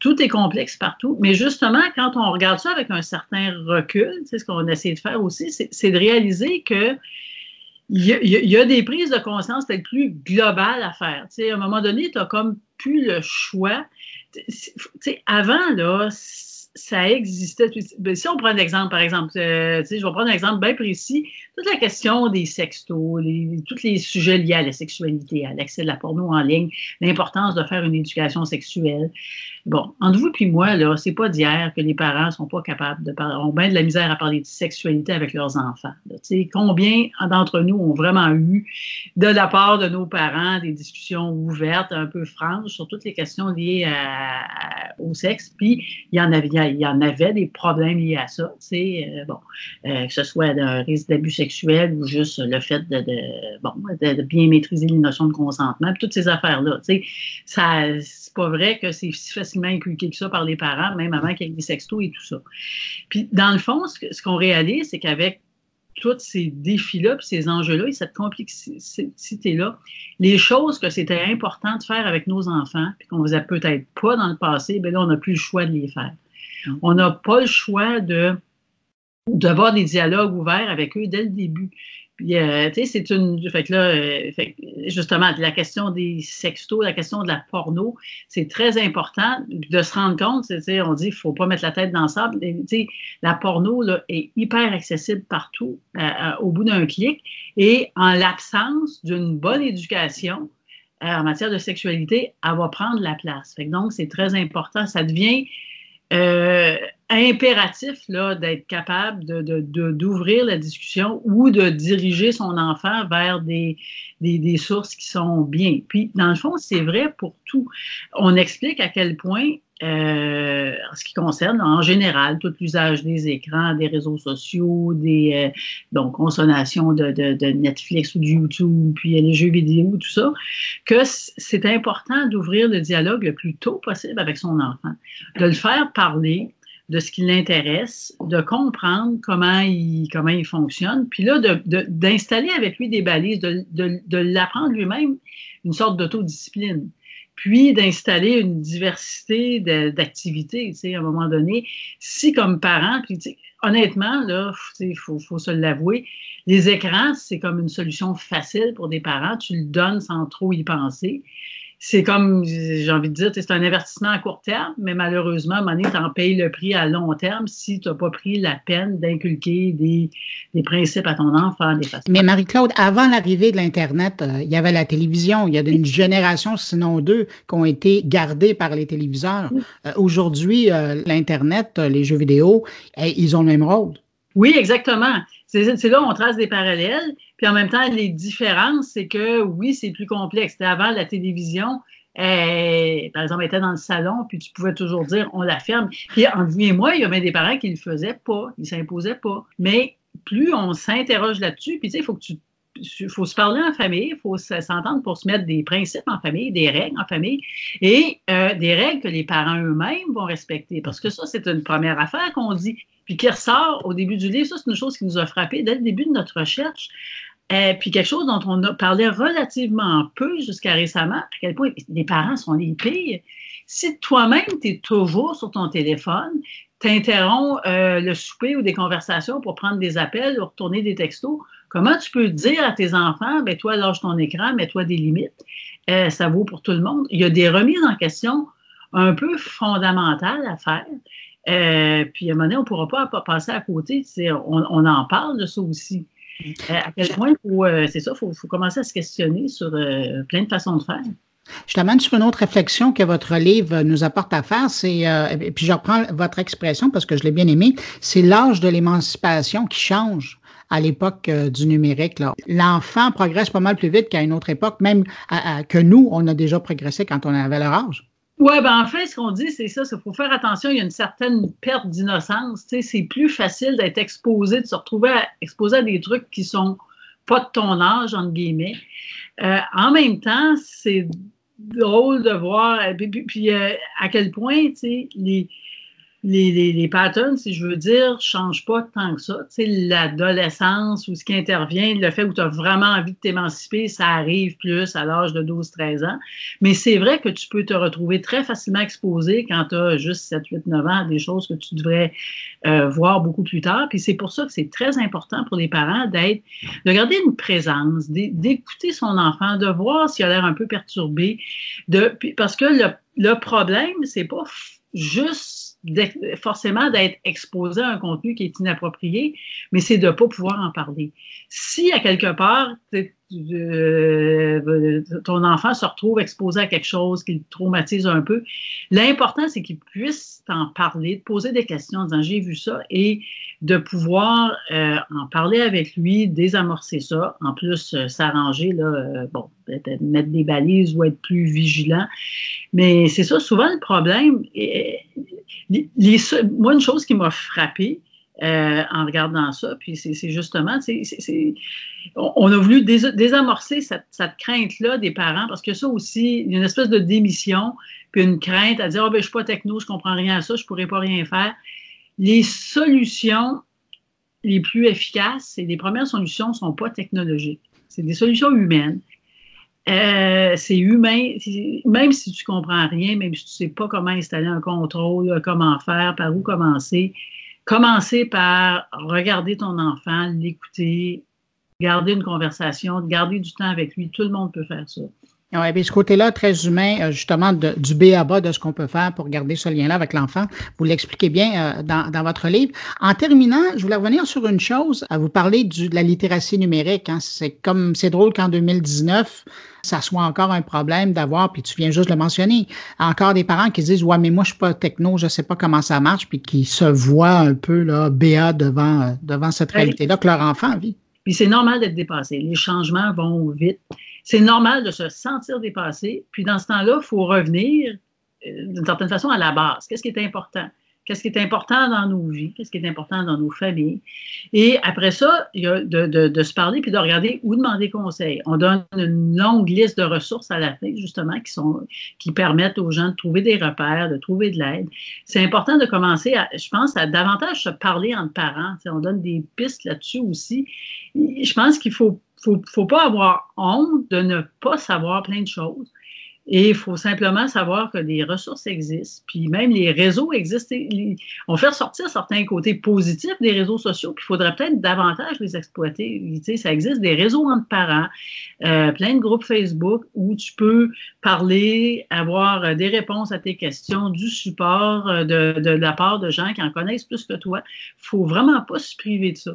tout est complexe partout. Mais justement, quand on regarde ça avec un certain recul, c'est ce qu'on essaie de faire aussi, c'est, de réaliser que il y, a, des prises de conscience peut-être plus globales à faire. Tu sais, à un moment donné, tu n'as comme plus le choix sais, avant, là, ça existait. Ben, si on prend l'exemple, par exemple, euh, je vais prendre un exemple bien précis, toute la question des sextos, tous les sujets liés à la sexualité, à l'accès de la porno en ligne, l'importance de faire une éducation sexuelle. Bon, entre vous et moi, là, c'est pas d'hier que les parents sont pas capables de parler, ont bien de la misère à parler de sexualité avec leurs enfants. sais, combien d'entre nous ont vraiment eu, de la part de nos parents, des discussions ouvertes, un peu franches sur toutes les questions liées au sexe, puis il y en avait, il y en avait des problèmes liés à ça, euh, bon, euh, que ce soit un risque d'abus sexuel ou juste le fait de, bon, de, bien maîtriser les notions de consentement, puis toutes ces affaires-là, c'est pas vrai que c'est si facile inculqué que ça par les parents, même avant qu'il y ait des sextos et tout ça. Puis, dans le fond, ce, qu'on réalise, c'est qu'avec tous ces défis-là, puis ces enjeux-là et cette complexité-là, les choses que c'était important de faire avec nos enfants, puis qu'on faisait peut-être pas dans le passé, bien là, on n'a plus le choix de les faire. Mm. On n'a pas le choix de d'avoir des dialogues ouverts avec eux dès le début. Puis, euh, tu sais, c'est une. Fait que là, euh, justement, la question des sextos, la question de la porno, c'est très important de se rendre compte. Tu on dit qu'il ne faut pas mettre la tête dans le sable. Tu sais, la porno là, est hyper accessible partout euh, au bout d'un clic. Et en l'absence d'une bonne éducation en matière de sexualité, elle va prendre la place. Fait que donc, c'est très important. Ça devient impératif là, d'être capable de, d'ouvrir la discussion ou de diriger son enfant vers des, des, sources qui sont bien. Puis, dans le fond, c'est vrai pour tout. On explique à quel point, euh, en ce qui concerne en général tout l'usage des écrans, des réseaux sociaux, des euh, donc consommation de, de, de, Netflix ou de YouTube, puis les jeux vidéo, tout ça, que c'est important d'ouvrir le dialogue le plus tôt possible avec son enfant, de le faire parler, de ce qui l'intéresse, de comprendre comment il, comment il fonctionne, puis là, d'installer avec lui des balises, de, de l'apprendre lui-même une sorte d'autodiscipline, puis d'installer une diversité d'activités, tu sais, à un moment donné. Si comme parent, puis honnêtement, là, il faut, faut se l'avouer, les écrans, c'est comme une solution facile pour des parents, tu le donnes sans trop y penser c'est comme, j'ai envie de dire, c'est un avertissement à court terme, mais malheureusement, à un moment donné, tu en payes le prix à long terme si tu n'as pas pris la peine d'inculquer des, principes à ton enfant. Des mais Marie-Claude, avant l'arrivée de l'Internet, euh, il y avait la télévision. Il y a une génération, sinon deux, qui ont été gardées par les téléviseurs. Euh, aujourd'hui, euh, l'Internet, les jeux vidéo, eh, ils ont le même rôle. Oui, exactement. C'est là où on trace des parallèles. Puis en même temps, les différences, c'est que oui, c'est plus complexe. Avant, la télévision, par exemple, était dans le salon, puis tu pouvais toujours dire on la ferme. Puis en vous et moi, il y avait des parents qui ne le faisaient pas, ils ne s'imposaient pas. Mais plus on s'interroge là-dessus, puis tu sais, il faut que tu il faut se parler en famille, il faut s'entendre pour se mettre des principes en famille, des règles en famille et euh, des règles que les parents eux-mêmes vont respecter. Parce que ça, c'est une première affaire qu'on dit, puis qui ressort au début du livre. Ça, c'est une chose qui nous a frappé dès le début de notre recherche. Euh, puis quelque chose dont on a parlé relativement peu jusqu'à récemment, à quel point les parents sont les pires. Si toi-même, tu es toujours sur ton téléphone, tu interromps euh, le souper ou des conversations pour prendre des appels ou retourner des textos, comment tu peux dire à tes enfants, ben toi, lâche ton écran, mets-toi des limites. Euh, ça vaut pour tout le monde. Il y a des remises en question un peu fondamentales à faire. puis à un moment donné, on ne pourra pas passer à côté. On, on en parle de ça aussi. Euh, à quel point euh, c'est ça, il faut, commencer à se questionner sur euh, plein de façons de faire. Je t'amène sur une autre réflexion que votre livre nous apporte à faire, c'est, et puis je reprends votre expression parce que je l'ai bien aimé, c'est l'âge de l'émancipation qui change à l'époque du numérique. L'enfant progresse pas mal plus vite qu'à une autre époque, même que nous, on a déjà progressé quand on avait leur âge. Oui, ben en fait, ce qu'on dit, c'est ça, il faut faire attention, il y a une certaine perte d'innocence. C'est plus facile d'être exposé, de se retrouver exposé à des trucs qui sont pas de ton âge, entre guillemets. Euh, en même temps, c'est drôle de voir, puis, euh, à quel point, tu sais, les, les, les, patterns, si je veux dire, ne changent pas tant que ça. Tu sais, l'adolescence ou ce qui intervient, le fait où tu as vraiment envie de t'émanciper, ça arrive plus à l'âge de 12-13 ans. Mais c'est vrai que tu peux te retrouver très facilement exposé quand tu as juste 7, 8, 9 ans à des choses que tu devrais euh, voir beaucoup plus tard. Puis c'est pour ça que c'est très important pour les parents d'être, de garder une présence, d'écouter son enfant, de voir s'il a l'air un peu perturbé. De, parce que le, le problème, c'est pas juste forcément d'être exposé à un contenu qui est inapproprié, mais c'est de ne pas pouvoir en parler. Si à quelque part, euh, ton enfant se retrouve exposé à quelque chose qui le traumatise un peu, l'important, c'est qu'il puisse t'en parler, de poser des questions en disant j'ai vu ça et de pouvoir euh, en parler avec lui, désamorcer ça, en plus euh, s'arranger, là, bon, mettre des balises ou être plus vigilant. Mais c'est ça, souvent le problème. Et, moi, une chose qui m'a frappé euh, en regardant ça, puis c'est justement, on a voulu désamorcer cette, crainte-là des parents, parce que ça aussi, il y a une espèce de démission, puis une crainte à dire, oh, ben, je ne suis pas techno, je ne comprends rien à ça, je ne pourrais pas rien faire. Les solutions les plus efficaces et les premières solutions ne sont pas technologiques. C'est des solutions humaines. Euh, c'est humain, même si tu comprends rien, même si tu sais pas comment installer un contrôle, comment faire, par où commencer, commencer par regarder ton enfant, l'écouter, garder une conversation, garder du temps avec lui. Tout le monde peut faire ça. Oui, bien, ce côté-là, très humain, euh, justement, du B à bas de ce qu'on peut faire pour garder ce lien-là avec l'enfant. Vous l'expliquez bien euh, dans, dans, votre livre. En terminant, je voulais revenir sur une chose, à vous parler du, de la littératie numérique. Hein. C'est comme, c'est drôle qu'en 2019, ça soit encore un problème d'avoir, puis tu viens juste le mentionner, encore des parents qui disent, ouais, mais moi, je suis pas techno, je sais pas comment ça marche, puis qui se voient un peu, là, BA devant, euh, devant cette réalité-là que leur enfant vit. Puis c'est normal d'être dépassé. Les changements vont vite c'est normal de se sentir dépassé. Puis dans ce temps-là, il faut revenir euh, d'une certaine façon à la base. Qu'est-ce qui est important? Qu'est-ce qui est important dans nos vies? Qu'est-ce qui est important dans nos familles? Et après ça, il y a de, se parler puis de regarder où demander conseil. On donne une longue liste de ressources à la fin, justement, qui, sont, qui permettent aux gens de trouver des repères, de trouver de l'aide. C'est important de commencer, à, je pense, à davantage se parler entre parents. on donne des pistes là-dessus aussi. Je pense qu'il faut faut, faut pas avoir honte de ne pas savoir plein de choses. Et il faut simplement savoir que des ressources existent, puis même les réseaux existent. On fait ressortir certains côtés positifs des réseaux sociaux, puis il faudrait peut-être davantage les exploiter. Tu sais, ça existe des réseaux entre parents, euh, plein de groupes Facebook où tu peux parler, avoir des réponses à tes questions, du support euh, de, de la part de gens qui en connaissent plus que toi. Il faut vraiment pas se priver de ça.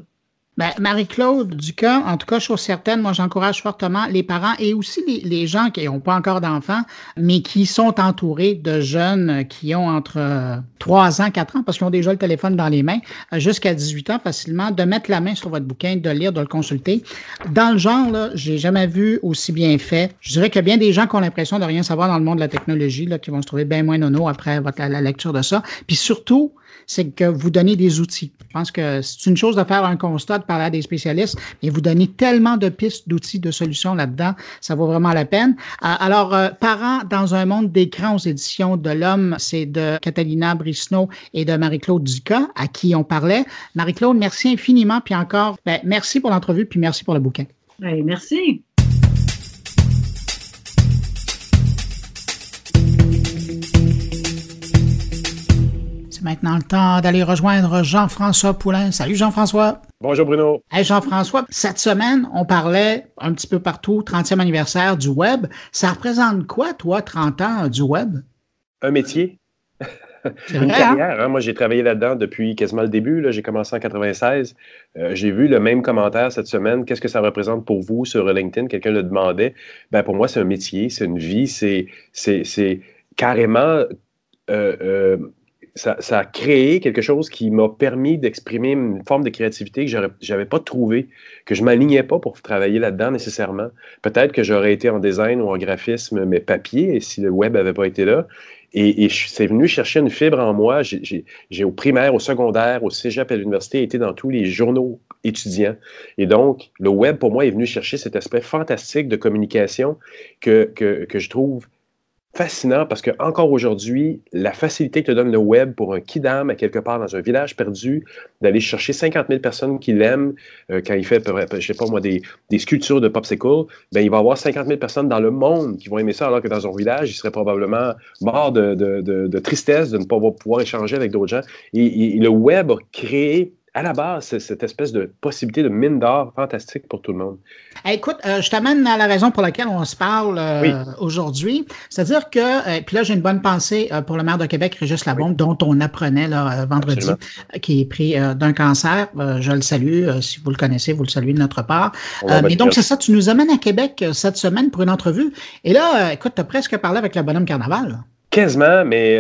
Ben, Marie-Claude Ducas, en tout cas, chose certaine, moi, j'encourage fortement les parents et aussi les, gens qui n'ont pas encore d'enfants, mais qui sont entourés de jeunes qui ont entre 3 euh, ans, 4 ans, parce qu'ils ont déjà le téléphone dans les mains, euh, jusqu'à 18 ans facilement, de mettre la main sur votre bouquin, de lire, de le consulter. Dans le genre, là, j'ai jamais vu aussi bien fait. Je dirais qu'il y a bien des gens qui ont l'impression de rien savoir dans le monde de la technologie, là, qui vont se trouver bien moins nono après votre, la lecture de ça. Puis surtout, c'est que vous donnez des outils. Je pense que c'est une chose de faire un constat, de parler à des spécialistes, mais vous donnez tellement de pistes, d'outils, de solutions là-dedans, ça vaut vraiment la peine. Euh, alors, euh, Parents dans un monde d'écran aux éditions de l'Homme, c'est de Catalina Brisno et de Marie-Claude Ducas, à qui on parlait. Marie-Claude, merci infiniment, puis encore, ben, merci pour l'entrevue, puis merci pour le bouquin. Ben, merci. Maintenant le temps d'aller rejoindre Jean-François Poulain. Salut Jean-François. Bonjour Bruno. Hey Jean-François, cette semaine, on parlait un petit peu partout, 30e anniversaire du web. Ça représente quoi, toi, 30 ans du web? Un métier. Une hein? carrière. Hein? Moi, j'ai travaillé là-dedans depuis quasiment le début. J'ai commencé en 96. Euh, j'ai vu le même commentaire cette semaine. Qu'est-ce que ça représente pour vous sur LinkedIn? Quelqu'un le demandait. Ben, pour moi, c'est un métier, c'est une vie, c'est carrément euh, euh, ça, a créé quelque chose qui m'a permis d'exprimer une forme de créativité que je n'avais pas trouvé, que je m'alignais pas pour travailler là-dedans nécessairement. Peut-être que j'aurais été en design ou en graphisme, mais papier, si le web n'avait pas été là. Et, c'est venu chercher une fibre en moi. J'ai au primaire, au secondaire, au cégep à l'université, été dans tous les journaux étudiants. Et donc, le web, pour moi, est venu chercher cet aspect fantastique de communication que, que, que je trouve fascinant parce que encore aujourd'hui, la facilité que te donne le web pour un kidam à quelque part dans un village perdu, d'aller chercher 50 000 personnes qui l'aiment euh, quand il fait, je sais pas moi, des, sculptures de popsicle, ben, il va avoir 50 000 personnes dans le monde qui vont aimer ça, alors que dans un village, il serait probablement mort de, tristesse de ne pas pouvoir échanger avec d'autres gens. et le web a créé à la base, c'est cette espèce de possibilité de mine d'or fantastique pour tout le monde. écoute, euh, je t'amène à la raison pour laquelle on se parle euh, aujourd'hui. C'est-à-dire que, euh, puis là, j'ai une bonne pensée pour le maire de Québec, Régis Labombe, dont on apprenait là, vendredi, qui est pris d'un cancer. je le salue. si vous le connaissez, vous le saluez de notre part. mais donc, c'est ça, tu nous amènes à Québec cette semaine pour une entrevue. Et là, écoute, tu as presque parlé avec le bonhomme carnaval. Quasiment, mais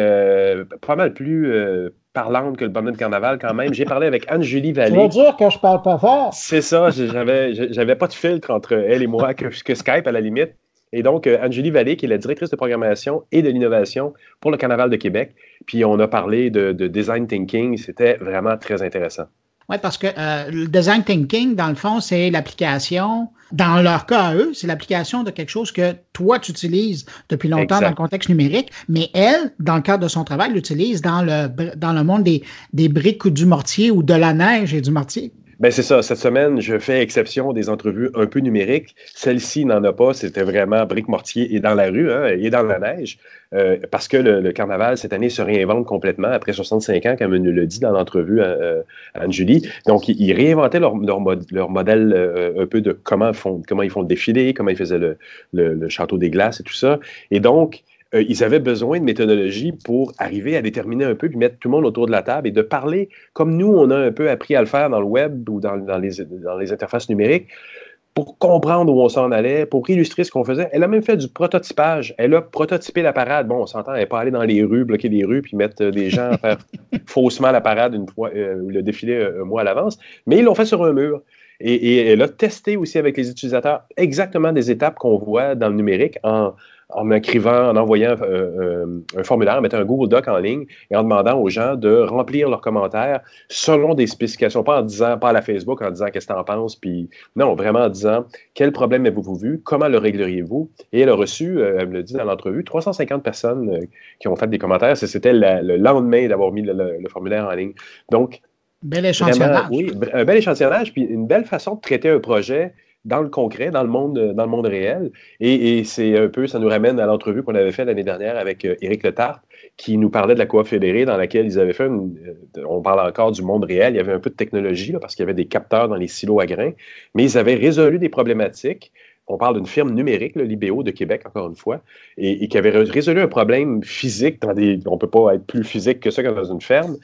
pas mal plus parlante que le bonhomme de carnaval quand même. J'ai parlé avec Anne-Julie Vallée. Tu veux dire que je parle pas fort? C'est ça, j'avais, j'avais pas de filtre entre elle et moi que, Skype à la limite. Et donc, euh, Anne-Julie Vallée, qui est la directrice de programmation et de l'innovation pour le Carnaval de Québec. Puis on a parlé de, de design thinking. C'était vraiment très intéressant. Oui, parce que euh, le design thinking, dans le fond, c'est l'application, dans leur cas à eux, c'est l'application de quelque chose que toi, tu utilises depuis longtemps dans le contexte numérique, mais elle, dans le cadre de son travail, l'utilise dans le, dans le monde des, des briques ou du mortier ou de la neige et du mortier. Ben c'est ça. Cette semaine, je fais exception des entrevues un peu numériques. Celle-ci n'en a pas. C'était vraiment brique mortier et dans la rue hein, et dans la neige. Euh, parce que le, carnaval, cette année, se réinvente complètement après 65 ans, comme nous l'a dit dans l'entrevue à, euh, Anne-Julie. Donc, ils, réinventaient leur, leur, modèle euh, un peu de comment, font, comment ils font le défilé, comment ils faisaient le, le château des glaces et tout ça. Et donc, euh, ils avaient besoin de méthodologie pour arriver à déterminer un peu, puis mettre tout le monde autour de la table et de parler comme nous, on a un peu appris à le faire dans le web ou dans, les, dans les, interfaces numériques, pour comprendre où on s'en allait, pour illustrer ce qu'on faisait. Elle a même fait du prototypage. Elle a prototypé la parade. Bon, on s'entend, elle n'est pas allée dans les rues, bloquer les rues, puis mettre des gens à faire faussement la parade une fois, euh, ou le défilé euh, un mois à l'avance, mais ils l'ont fait sur un mur. Et, et, elle a testé aussi avec les utilisateurs exactement des étapes qu'on voit dans le numérique en, en écrivant, en envoyant euh, euh, un formulaire, en mettant un Google Doc en ligne et en demandant aux gens de remplir leurs commentaires selon des spécifications, pas en disant, pas à la Facebook, en disant qu'est-ce que tu en penses, puis non, vraiment en disant quel problème avez-vous vu, comment le régleriez-vous? Et elle a reçu, euh, elle me l'a dit dans l'entrevue, 350 personnes qui ont fait des commentaires. C'était le lendemain d'avoir mis le, formulaire en ligne. Donc, Bel échantillonnage. oui, un bel échantillonnage, puis une belle façon de traiter un projet dans le concret, dans le monde, dans le monde réel. Et, c'est un peu, ça nous ramène à l'entrevue qu'on avait fait l'année dernière avec euh, Éric Letarte, qui nous parlait de la coop fédérée dans laquelle ils avaient fait, euh, on parle encore du monde réel, il y avait un peu de technologie, là, parce qu'il y avait des capteurs dans les silos à grains, mais ils avaient résolu des problématiques. On parle d'une firme numérique, l'IBO de Québec, encore une fois, et, qui avait résolu un problème physique dans des. On ne peut pas être plus physique que ça que dans une ferme,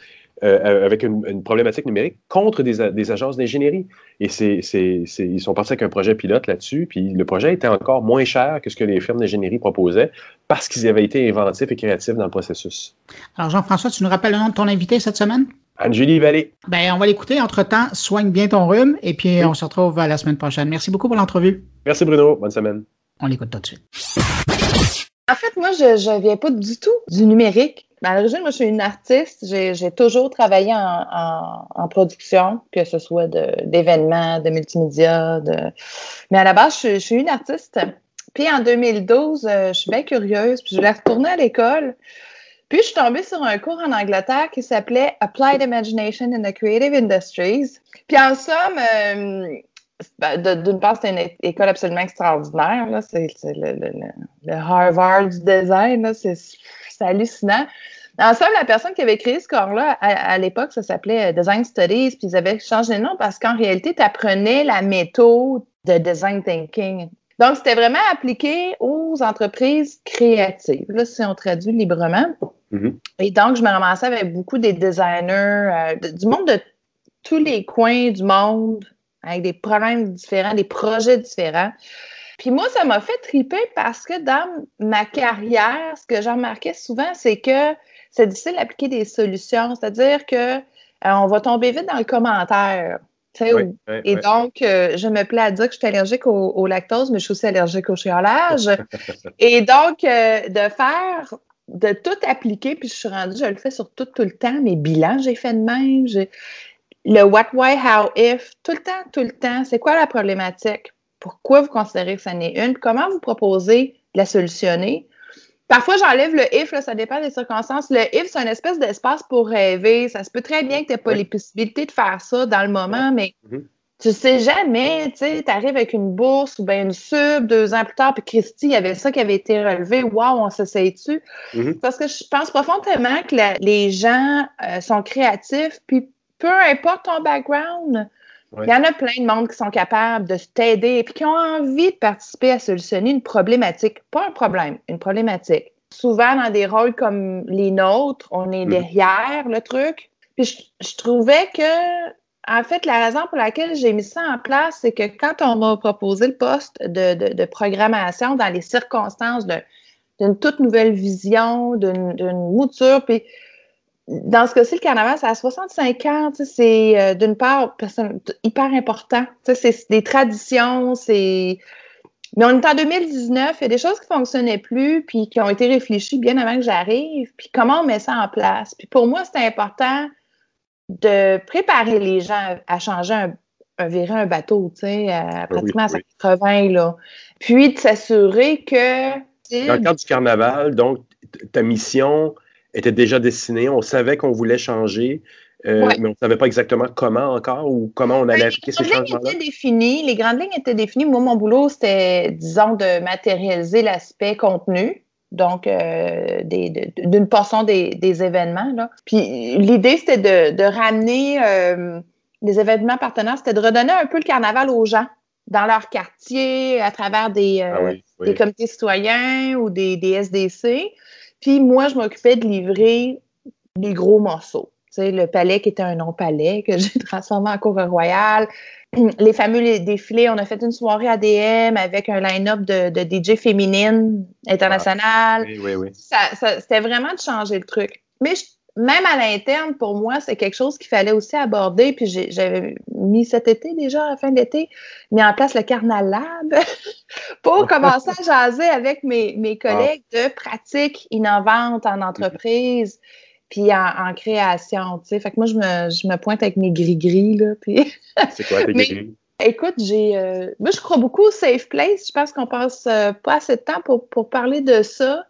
euh, avec une, problématique numérique contre des, des agences d'ingénierie. Et c'est, ils sont partis avec un projet pilote là-dessus, puis le projet était encore moins cher que ce que les firmes d'ingénierie proposaient parce qu'ils avaient été inventifs et créatifs dans le processus. Alors Jean-François, tu nous rappelles le nom de ton invité cette semaine? Anne-Julie Vallée. Ben, on va l'écouter. Entre-temps, soigne bien ton rhume et puis on se retrouve la semaine prochaine. Merci beaucoup pour l'entrevue. Merci Bruno. Bonne semaine. On l'écoute tout de suite. En fait, moi, je ne viens pas du tout du numérique. À l'origine, moi, je suis une artiste. J'ai toujours travaillé en, production, que ce soit d'événements, de, multimédia. De... Mais à la base, je, suis une artiste. Puis en 2012, euh, je suis bien curieuse, puis je voulais retourner à l'école. Puis je suis tombée sur un cours en Angleterre qui s'appelait Applied Imagination in the Creative Industries. Puis en somme, euh, d'une part, c'est une école absolument extraordinaire. C'est le, Harvard du design. C'est hallucinant. En somme, la personne qui avait créé ce corps-là, à, l'époque, ça s'appelait euh, Design Studies, puis ils avaient changé de nom parce qu'en réalité, tu apprenais la méthode de design thinking. Donc, c'était vraiment appliqué aux entreprises créatives, là, si on traduit librement. Mm-hmm. Et donc, je me ramassais avec beaucoup des designers euh, du monde de tous les coins du monde avec des problèmes différents, des projets différents. Puis moi, ça m'a fait triper parce que dans ma carrière, ce que j'ai remarqué souvent, c'est que c'est difficile d'appliquer des solutions. C'est-à-dire que euh, on va tomber vite dans le commentaire. et donc, euh, je me plais à dire que je suis allergique au, lactose, mais je suis aussi allergique au chiolage. et donc, euh, de faire, de tout appliquer, puis je suis rendue, je le fais sur tout, tout le temps. Mes bilans, j'ai fait de même le what, why, how, if, tout le temps, tout le temps. C'est quoi la problématique? Pourquoi vous considérez que ça n'est une? Comment vous proposez de la solutionner? Parfois, j'enlève le if, là, ça dépend des circonstances. Le if, c'est une espèce d'espace pour rêver. Ça se peut très bien que tu n'aies pas les possibilités de faire ça dans le moment, mais mm-hmm. tu sais jamais, tu sais, tu arrives avec une bourse ou bien une sub deux ans plus tard, puis Christy, il y avait ça qui avait été relevé. Waouh, on s'essaye dessus. Mm-hmm. Parce que je pense profondément que les gens euh, sont créatifs, puis peu importe ton background, il y en a plein de monde qui sont capables de t'aider et qui ont envie de participer à solutionner une problématique. Pas un problème, une problématique. Souvent, dans des rôles comme les nôtres, on est mm. derrière le truc. Puis je, trouvais que, en fait, la raison pour laquelle j'ai mis ça en place, c'est que quand on m'a proposé le poste de, de programmation dans les circonstances d'une toute nouvelle vision, d'une mouture, puis dans ce cas-ci, le carnaval, c'est à 65 ans. C'est euh, d'une part hyper important. C'est des traditions, c'est. Mais on est en 2019, il y a des choses qui ne fonctionnaient plus, puis qui ont été réfléchies bien avant que j'arrive. Puis comment on met ça en place? Puis pour moi, c'est important de préparer les gens à changer un, un virer un bateau, tu sais, à, pratiquement à 80, là. Puis de s'assurer que. Dans le cadre du carnaval, donc, ta mission, était déjà dessiné. On savait qu'on voulait changer, euh, mais on ne savait pas exactement comment encore ou comment on allait ben, appliquer ces changements-là. Les grandes lignes étaient définies. Moi, mon boulot, c'était, disons, de matérialiser l'aspect contenu. Donc, euh, d'une portion des, événements. Là. Puis l'idée, c'était de, ramener euh, les événements partenaires, c'était de redonner un peu le carnaval aux gens dans leur quartier, à travers des, ah des comités citoyens ou des, des SDC. Puis moi, je m'occupais de livrer les gros morceaux. Tu sais, le palais qui était un non-palais que j'ai transformé en cour royale. Les fameux défilés, on a fait une soirée ADM avec un line-up de, de, DJ féminine internationale. Oui, oui, oui. C'était vraiment de changer le truc. Mais je, même à l'interne, pour moi, c'est quelque chose qu'il fallait aussi aborder. Puis j'avais mis cet été déjà, à la fin de l'été, mis en place le Carnal Lab pour commencer à jaser avec mes, mes collègues de pratiques innovantes en entreprise puis en, création, tu sais. Fait que moi, je me, je me pointe avec mes gris-gris, là, puis... C'est quoi tes gris-gris? Écoute, j'ai... Euh, moi, je crois beaucoup au safe place. Je pense qu'on passe euh, pas assez de temps pour, pour parler de ça,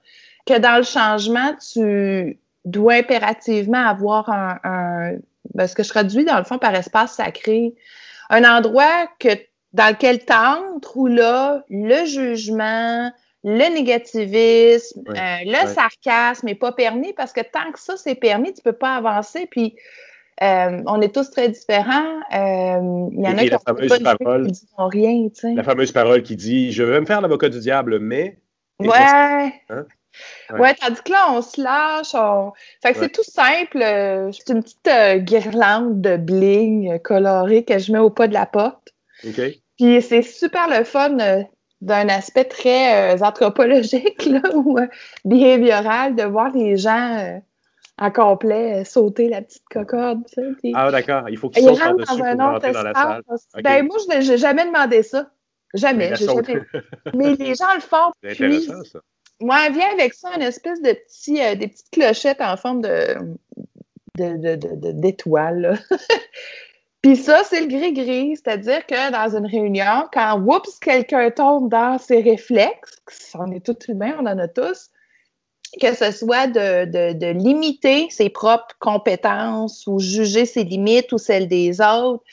que dans le changement, tu doit impérativement avoir un, ben, ce que je traduis dans le fond par espace sacré, un endroit que dans lequel t'entres où là, le jugement, le négativisme, euh, le sarcasme n'est pas permis parce que tant que ça c'est permis, tu peux pas avancer. Puis euh, on est tous très différents. Euh, il y en a qui ne disent rien. La fameuse parole qui dit Je veux me faire l'avocat du diable, mais. Ouais. Hein? Ouais. tandis que là, on se lâche. On... Fait que c'est tout simple. Euh, c'est une petite euh, guirlande de bling euh, colorée que je mets au pas de la porte. OK. Puis c'est super le fun d'un aspect très anthropologique là, ou behavioral de voir les gens en complet sauter la petite cocotte. Ah, d'accord. Il faut qu'ils sautent par-dessus pour rentrer dans la salle. Ben, moi, je n'ai jamais demandé ça. Jamais. Mais, les gens le font. C'est intéressant, ça. Moi, vient avec ça une espèce de petit, euh, des petites clochettes en forme de, d'étoile. Puis ça, c'est le gris-gris, c'est-à-dire que dans une réunion, quand, oups, quelqu'un tombe dans ses réflexes, on est tous humains, on en a tous, que ce soit de, de, limiter ses propres compétences ou juger ses limites ou celles des autres,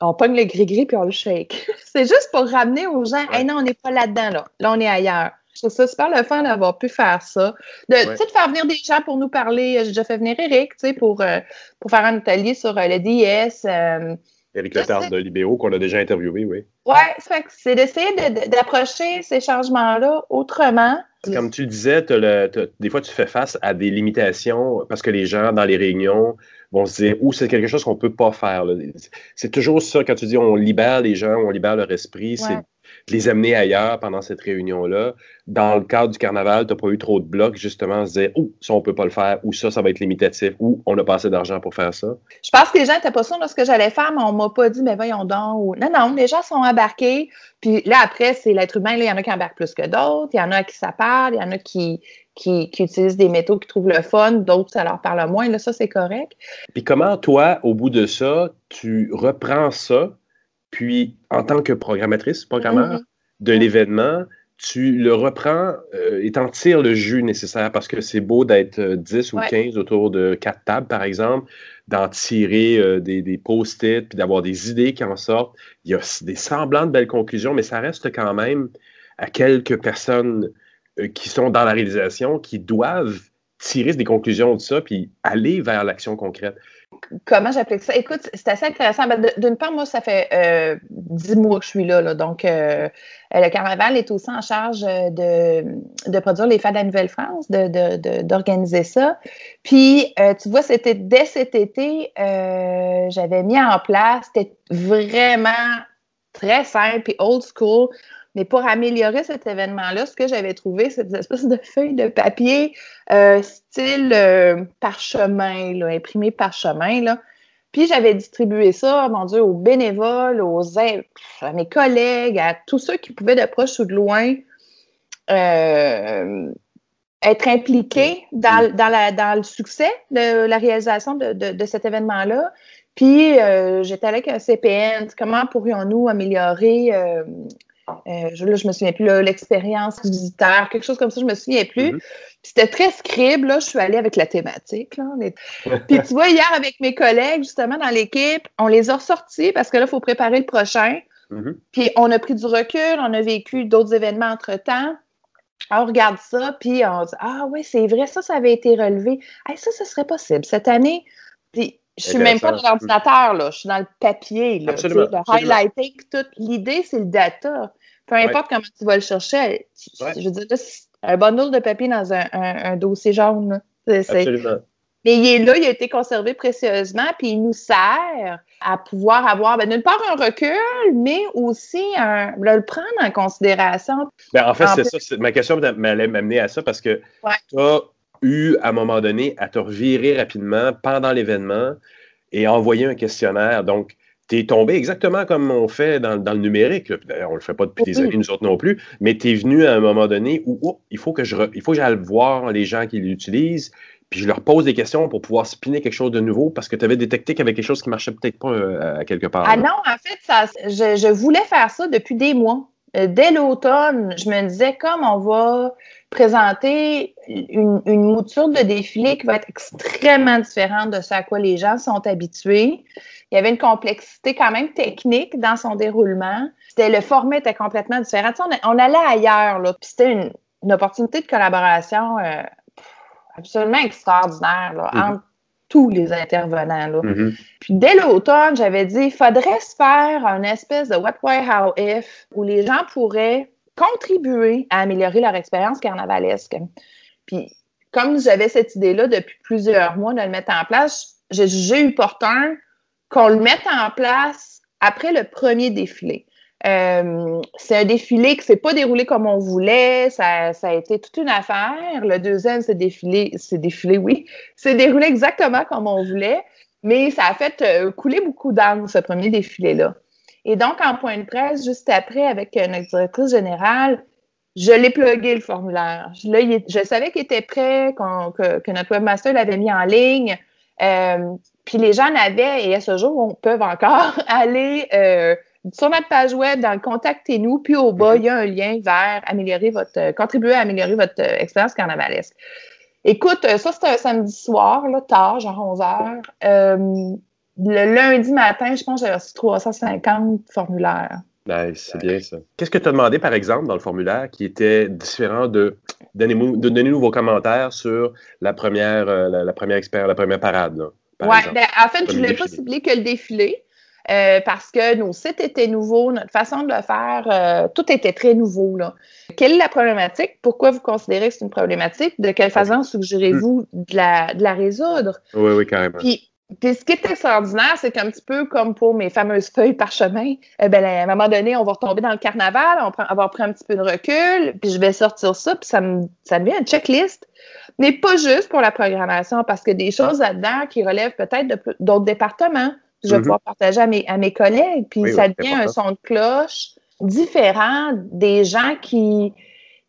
on pogne le gris-gris puis on le shake. c'est juste pour ramener aux gens, hey, non, on n'est pas là-dedans, là. Là, on est ailleurs. Je trouve ça super le fun d'avoir pu faire ça. De, de faire venir des gens pour nous parler. J'ai déjà fait venir Eric, pour, euh, pour faire un atelier sur euh, le DS. Euh, Éric Lepard de Libéo, qu'on a déjà interviewé, oui. Oui, c'est d'essayer d'approcher ces changements-là autrement. Comme tu disais, des fois, tu fais face à des limitations parce que les gens, dans les réunions, vont se dire, ou c'est quelque chose qu'on ne peut pas faire. C'est toujours ça, quand tu dis on libère les gens, on libère leur esprit, c'est les amener ailleurs pendant cette réunion-là. Dans le cadre du carnaval, tu n'as pas eu trop de blocs, justement, se dire, oh, ça, on ne peut pas le faire, ou ça, ça va être limitatif, ou on n'a pas assez d'argent pour faire ça. Je pense que les gens n'étaient pas sûrs de ce que j'allais faire, mais on ne m'a pas dit, mais voyons donc. Non, non, les gens sont embarqués. Puis là, après, c'est l'être humain. il y en a qui embarquent plus que d'autres. Il y en a qui ça parle. Il y en a qui, qui, utilisent des métaux qui trouvent le fun, d'autres, ça leur parle moins. Là, ça, c'est correct. Puis comment, toi, au bout de ça, tu reprends ça puis, en tant que programmatrice, programmeur mm-hmm. de l'événement, tu le reprends euh, et t'en tires le jus nécessaire parce que c'est beau d'être 10 ou 15 autour de quatre tables, par exemple, d'en tirer des, des post-it, puis d'avoir des idées qui en sortent. Il y a des semblants de belles conclusions, mais ça reste quand même à quelques personnes qui sont dans la réalisation qui doivent tirer des conclusions de ça, puis aller vers l'action concrète. Comment j'applique ça? Écoute, c'est assez intéressant. Ben, d'une part, moi, ça fait euh, dix mois que je suis là. donc, euh, le Carnaval est aussi en charge de, produire les Fêtes de la Nouvelle-France, d'organiser de, ça. Puis, euh, tu vois, c'était dès cet été, j'avais mis en place, c'était vraiment très simple et old school. Mais pour améliorer cet événement-là, ce que j'avais trouvé, c'est des espèces de feuilles de papier euh, style euh, parchemin, là, imprimé parchemin. Là. Puis j'avais distribué ça, mon Dieu, aux bénévoles, aux à mes collègues, à tous ceux qui pouvaient de proche ou de loin euh, être impliqués dans, dans, la, dans, le succès de la réalisation de, de, de cet événement-là. Puis j'étais avec un CPN, comment pourrions-nous améliorer euh, je, là, je me souviens plus, l'expérience visiteur, quelque chose comme ça, je me souviens plus. Mm-hmm. C'était très scribe, là, je suis allée avec la thématique. Là, Puis tu vois, hier, avec mes collègues, justement, dans l'équipe, on les a ressortis parce que là, il faut préparer le prochain. Mm-hmm. Puis on a pris du recul, on a vécu d'autres événements entre-temps. On regarde ça, puis on dit Ah oui, c'est vrai, ça, ça avait été relevé. ça, ce serait possible. Cette année, puis je suis même pas dans l'ordinateur, là. Je suis dans le papier, là. Absolument, le highlighting, tout. L'idée, c'est le data. Peu importe comment tu vas le chercher. Je veux dire, un bundle de papier dans un, dossier jaune, Absolument. Mais il est là, il a été conservé précieusement, puis il nous sert à pouvoir avoir, ben, d'une part, un recul, mais aussi un, le prendre en considération. Ben, en fait, c'est ça. Ma question m'allait m'amener à ça parce que tu as eu, à un moment donné, à te revirer rapidement pendant l'événement et envoyer un questionnaire. Donc, tu es tombé exactement comme on fait dans, le numérique. D'ailleurs, on ne le fait pas depuis des années, nous autres non plus, mais tu es venu à un moment donné où oh, il faut que je il faut que j'aille voir les gens qui l'utilisent, puis je leur pose des questions pour pouvoir spinner quelque chose de nouveau parce que tu avais détecté qu'il y avait quelque chose qui marchait peut-être pas euh, à quelque part. Ah non, en fait, ça, je, je, voulais faire ça depuis des mois. Euh, dès l'automne, je me disais, comme on va présenter une, mouture de défilé qui va être extrêmement différente de ce à quoi les gens sont habitués. Il y avait une complexité quand même technique dans son déroulement. C'était le format était complètement différent. on, allait ailleurs, là, puis c'était une, opportunité de collaboration euh, absolument extraordinaire mm-hmm. entre tous les intervenants. Là. Mm-hmm. Puis dès l'automne, j'avais dit, il faudrait se faire un espèce de what, why, how, if, où les gens pourraient contribuer à améliorer leur expérience carnavalesque. Puis, comme j'avais cette idée-là depuis plusieurs mois de le mettre en place, j'ai jugé opportun qu'on le mette en place après le premier défilé. Euh, c'est un défilé qui s'est pas déroulé comme on voulait, ça, a été toute une affaire. Le deuxième s'est défilé, c'est défilé, oui, s'est déroulé exactement comme on voulait, mais ça a fait euh, couler beaucoup d'âme, ce premier défilé-là. Et donc, en point de presse, juste après, avec euh, notre directrice générale, je l'ai plugué le formulaire. je savais qu'il était prêt, que, notre webmaster l'avait mis en ligne. Euh, puis les gens avaient, et à ce jour, on peut encore aller euh, sur notre page web, dans Contactez-nous, puis au bas, il y a un lien vers améliorer votre, contribuer à améliorer votre expérience carnavalesque. Écoute, ça, c'était un samedi soir, là, tard, genre 11 heures le lundi matin, je pense que j'ai reçu 350 formulaires. Nice, c'est bien ça. Qu'est-ce que tu as demandé, par exemple, dans le formulaire qui était différent de donner, de donner nous vos commentaires sur la première, euh, la, première expérience, la première parade? Oui, ben, en fait, je ne voulais pas cibler que le défilé. Euh, parce que nos sites étaient nouveaux, notre façon de le faire, euh, tout était très nouveau. Là. Quelle est la problématique? Pourquoi vous considérez que c'est une problématique? De quelle façon suggérez-vous de la, de la résoudre? Oui, oui, carrément. Puis, puis ce qui est extraordinaire, c'est qu'un petit peu comme pour mes fameuses feuilles parchemin, eh ben, à un moment donné, on va retomber dans le carnaval, on va avoir pris un petit peu de recul, puis je vais sortir ça, puis ça, me, ça devient une checklist. Mais pas juste pour la programmation, parce que des choses là-dedans qui relèvent peut-être d'autres départements, je vais mm-hmm. pouvoir partager à mes, à mes collègues, puis ça devient un son de cloche différent des gens qui...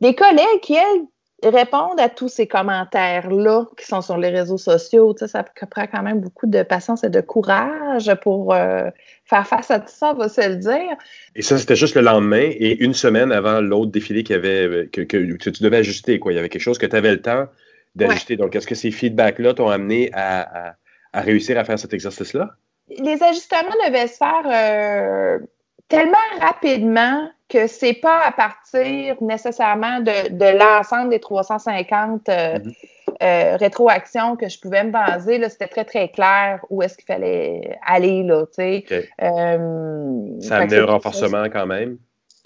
des collègues qui, elles, répondre à tous ces commentaires-là qui sont sur les réseaux sociaux, ça prend quand même beaucoup de patience et de courage pour euh, faire face à tout ça, on va se le dire. Et ça, c'était juste le lendemain et une semaine avant l'autre défilé avait, que, tu devais ajuster. Quoi. Il y avait quelque chose que tu avais le temps d'ajuster. Donc, est-ce que ces feedbacks-là t'ont amené à, réussir à faire cet exercice-là? Les ajustements devaient se faire euh, tellement rapidement que c'est pas à partir nécessairement de, l'ensemble des 350 euh, mhm. euh, rétroactions que je pouvais me baser. C'était très, très clair où est-ce qu'il fallait aller. Là, euh, ça amenait un renforcement quand même.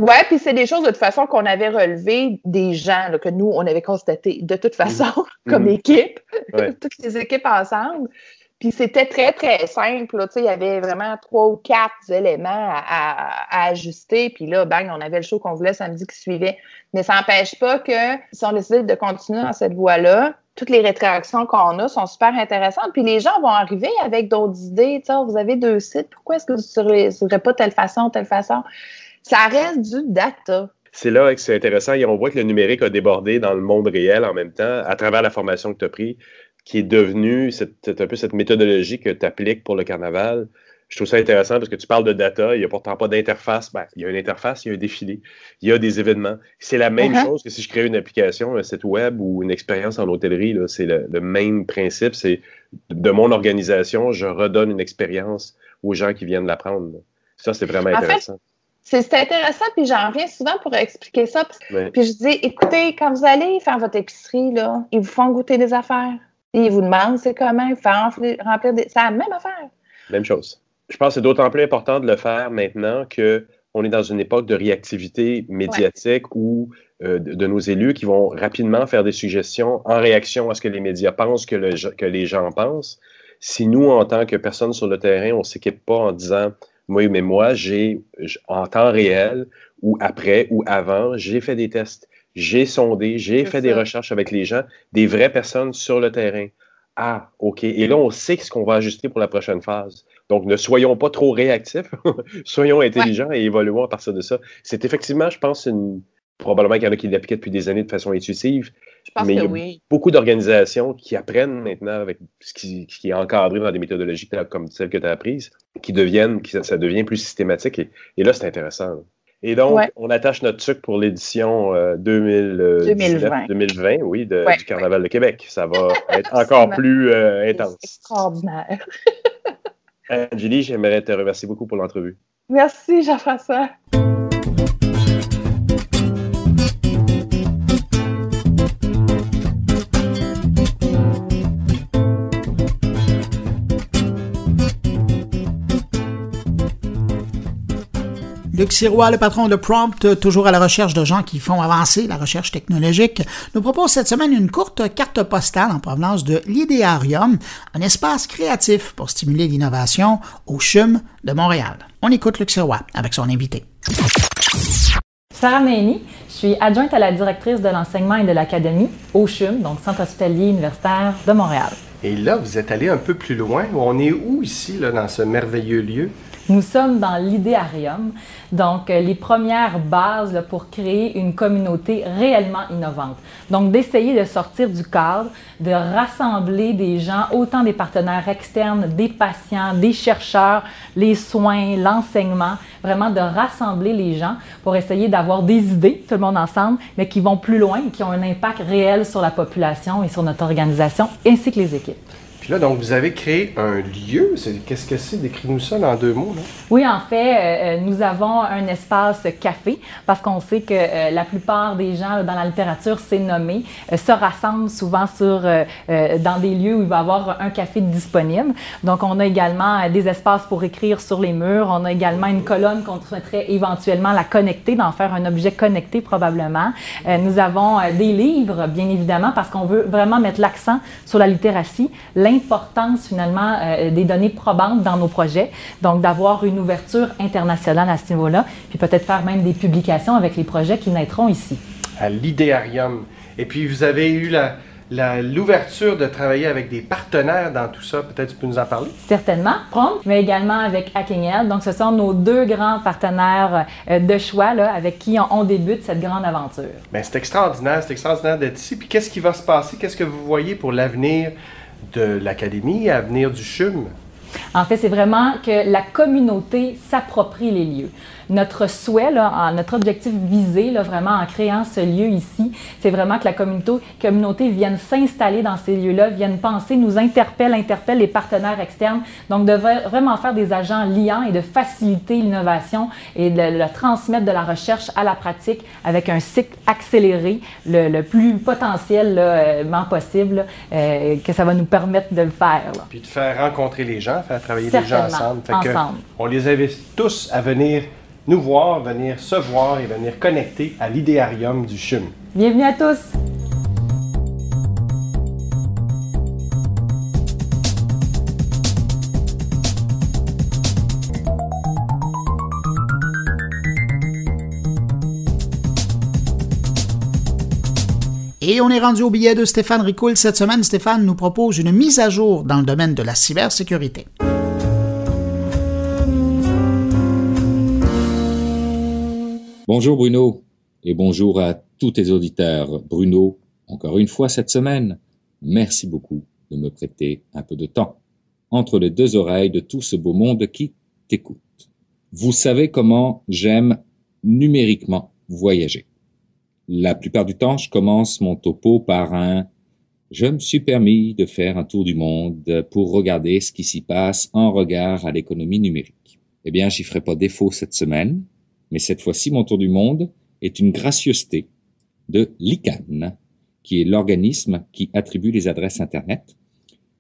Oui, puis c'est des choses de toute façon qu'on avait relevées des gens que nous, on avait constaté de toute mhm. façon comme mhm. équipe, toutes les équipes ensemble. Puis c'était très, très simple. Là. Il y avait vraiment trois ou quatre éléments à, ajuster. Puis là, bang, on avait le show qu'on voulait samedi qui suivait. Mais ça n'empêche pas que si on décide de continuer dans cette voie-là, toutes les rétractions qu'on a sont super intéressantes. Puis les gens vont arriver avec d'autres idées. sais, vous avez deux sites, pourquoi est-ce que vous ne serait pas telle façon, telle façon? Ça reste du data. C'est là que c'est intéressant. Et on voit que le numérique a débordé dans le monde réel en même temps, à travers la formation que tu as prise qui est devenu un peu cette méthodologie que tu appliques pour le carnaval. Je trouve ça intéressant parce que tu parles de data, il n'y a pourtant pas d'interface. Ben, il y a une interface, il y a un défilé, il y a des événements. C'est la même uh-huh. chose que si je crée une application, un site web ou une expérience en hôtellerie. C'est le, même principe. C'est de mon organisation, je redonne une expérience aux gens qui viennent l'apprendre. Ça, c'est vraiment intéressant. c'est intéressant, puis j'en reviens souvent pour expliquer ça. Puis je dis, écoutez, quand vous allez faire votre épicerie, là, ils vous font goûter des affaires. Ils vous demandent c'est comment, font remplir des. C'est la même affaire. Même chose. Je pense que c'est d'autant plus important de le faire maintenant qu'on est dans une époque de réactivité médiatique ou euh, de, nos élus qui vont rapidement faire des suggestions en réaction à ce que les médias pensent, que, que les gens pensent. Si nous, en tant que personnes sur le terrain, on ne s'équipe pas en disant oui, mais moi, j'ai en temps réel ou après ou avant, j'ai fait des tests j'ai sondé, j'ai fait des recherches avec les gens, des vraies personnes sur le terrain. Ah, OK. Et là, on sait ce qu'on va ajuster pour la prochaine phase. Donc, ne soyons pas trop réactifs, soyons intelligents et évoluons à partir de ça. C'est effectivement, je pense, une... probablement qu'il y en a qui l'appliquent depuis des années de façon intuitive. Je pense mais que il y a beaucoup d'organisations qui apprennent maintenant avec ce qui, est encadré dans des méthodologies comme celles que tu as apprises, qui deviennent, qui, ça devient plus systématique. Et, et là, c'est intéressant. Et donc, on attache notre truc pour l'édition 2020. 2020, oui, du Carnaval de Québec. Ça va être encore plus euh, intense. Extraordinaire. Angélie, j'aimerais te remercier beaucoup pour l'entrevue. Merci, Jean-François. Luc Sirois, le patron de Prompt, toujours à la recherche de gens qui font avancer la recherche technologique, nous propose cette semaine une courte carte postale en provenance de l'Idéarium, un espace créatif pour stimuler l'innovation au CHUM de Montréal. On écoute Luc Sirois avec son invité. Sarah Méni, je suis adjointe à la directrice de l'enseignement et de l'académie au CHUM, donc Centre hospitalier universitaire de Montréal. Et là, vous êtes allé un peu plus loin. On est où ici, là, dans ce merveilleux lieu? Nous sommes dans l'idéarium, donc euh, les premières bases pour créer une communauté réellement innovante. Donc d'essayer de sortir du cadre, de rassembler des gens, autant des partenaires externes, des patients, des chercheurs, les soins, l'enseignement, vraiment de rassembler les gens pour essayer d'avoir des idées, tout le monde ensemble, mais qui vont plus loin et qui ont un impact réel sur la population et sur notre organisation, ainsi que les équipes là, donc, vous avez créé un lieu. Qu'est-ce que c'est? Décris-nous ça dans deux mots. Oui, en fait, euh, euh, nous avons un espace café parce qu'on sait que euh, la plupart des gens dans la littérature, c'est nommé, se rassemblent souvent sur, dans des lieux où il va y avoir un café disponible. Donc, on a également des espaces pour écrire sur les murs. On a également une colonne qu'on souhaiterait éventuellement la connecter, d'en faire un objet connecté probablement. nous avons des livres, bien évidemment, parce qu'on veut vraiment mettre l'accent sur la littératie, l'importance finalement euh, des données probantes dans nos projets. Donc, d'avoir une ouverture internationale à ce niveau-là, puis peut-être faire même des publications avec les projets qui naîtront ici. À l'idéarium. Et puis, vous avez eu la, l'ouverture de travailler avec des partenaires dans tout ça. Peut-être tu peux nous en parler? Certainement, Prompt, mais également avec Hacking Donc, ce sont nos deux grands partenaires euh, de choix là, avec qui on, débute cette grande aventure. Bien, c'est extraordinaire, c'est extraordinaire d'être ici. Puis qu'est-ce qui va se passer? Qu'est-ce que vous voyez pour l'avenir? De l'Académie, l'avenir du CHUM? En fait, c'est vraiment que la communauté s'approprie les lieux notre souhait, là, notre objectif visé, là, vraiment en créant ce lieu ici, c'est vraiment que la communauté, communauté vienne s'installer dans ces lieux-là, vienne penser, nous interpelle, interpelle les partenaires externes. Donc, de vraiment faire des agents liants et de faciliter l'innovation et de, le transmettre de la recherche à la pratique avec un cycle accéléré, le, plus potentiellement euh, possible, euh, que ça va nous permettre de le faire. Puis de faire rencontrer les gens, faire travailler les gens ensemble. ensemble. on les invite tous à venir nous voir, venir se voir et venir connecter à l'idéarium du CHUM. Bienvenue à tous! Et on est rendu au billet de Stéphane Ricoul. Cette semaine, Stéphane nous propose une mise à jour dans le domaine de la cybersécurité. Bonjour Bruno et bonjour à tous tes auditeurs. Bruno, encore une fois cette semaine, merci beaucoup de me prêter un peu de temps entre les deux oreilles de tout ce beau monde qui t'écoute. Vous savez comment j'aime numériquement voyager. La plupart du temps, je commence mon topo par un je me suis permis de faire un tour du monde pour regarder ce qui s'y passe en regard à l'économie numérique. Eh bien, j'y ferai pas défaut cette semaine mais cette fois-ci, mon tour du monde est une gracieuseté de l'ICANN, qui est l'organisme qui attribue les adresses Internet,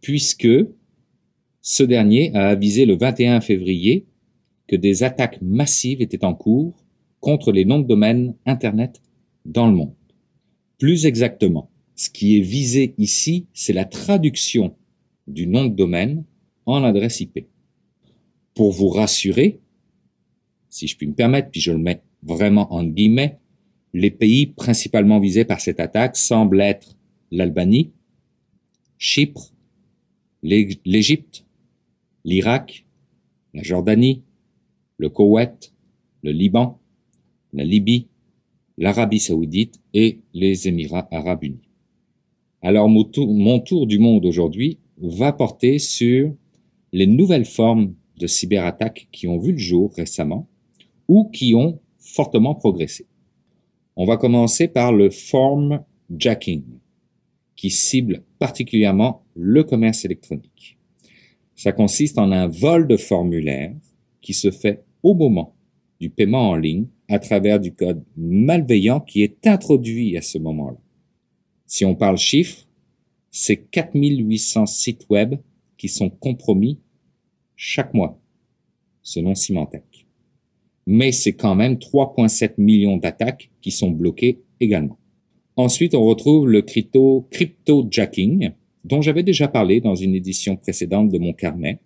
puisque ce dernier a avisé le 21 février que des attaques massives étaient en cours contre les noms de domaine Internet dans le monde. Plus exactement, ce qui est visé ici, c'est la traduction du nom de domaine en adresse IP. Pour vous rassurer, si je puis me permettre, puis je le mets vraiment en guillemets, les pays principalement visés par cette attaque semblent être l'Albanie, Chypre, l'Égypte, l'Irak, la Jordanie, le Koweït, le Liban, la Libye, l'Arabie saoudite et les Émirats arabes unis. Alors mon tour du monde aujourd'hui va porter sur les nouvelles formes de cyberattaques qui ont vu le jour récemment ou qui ont fortement progressé. On va commencer par le form jacking, qui cible particulièrement le commerce électronique. Ça consiste en un vol de formulaire qui se fait au moment du paiement en ligne à travers du code malveillant qui est introduit à ce moment-là. Si on parle chiffres, c'est 4800 sites web qui sont compromis chaque mois, selon Symantec mais c'est quand même 3,7 millions d'attaques qui sont bloquées également. Ensuite, on retrouve le crypto, crypto-jacking, dont j'avais déjà parlé dans une édition précédente de mon carnet,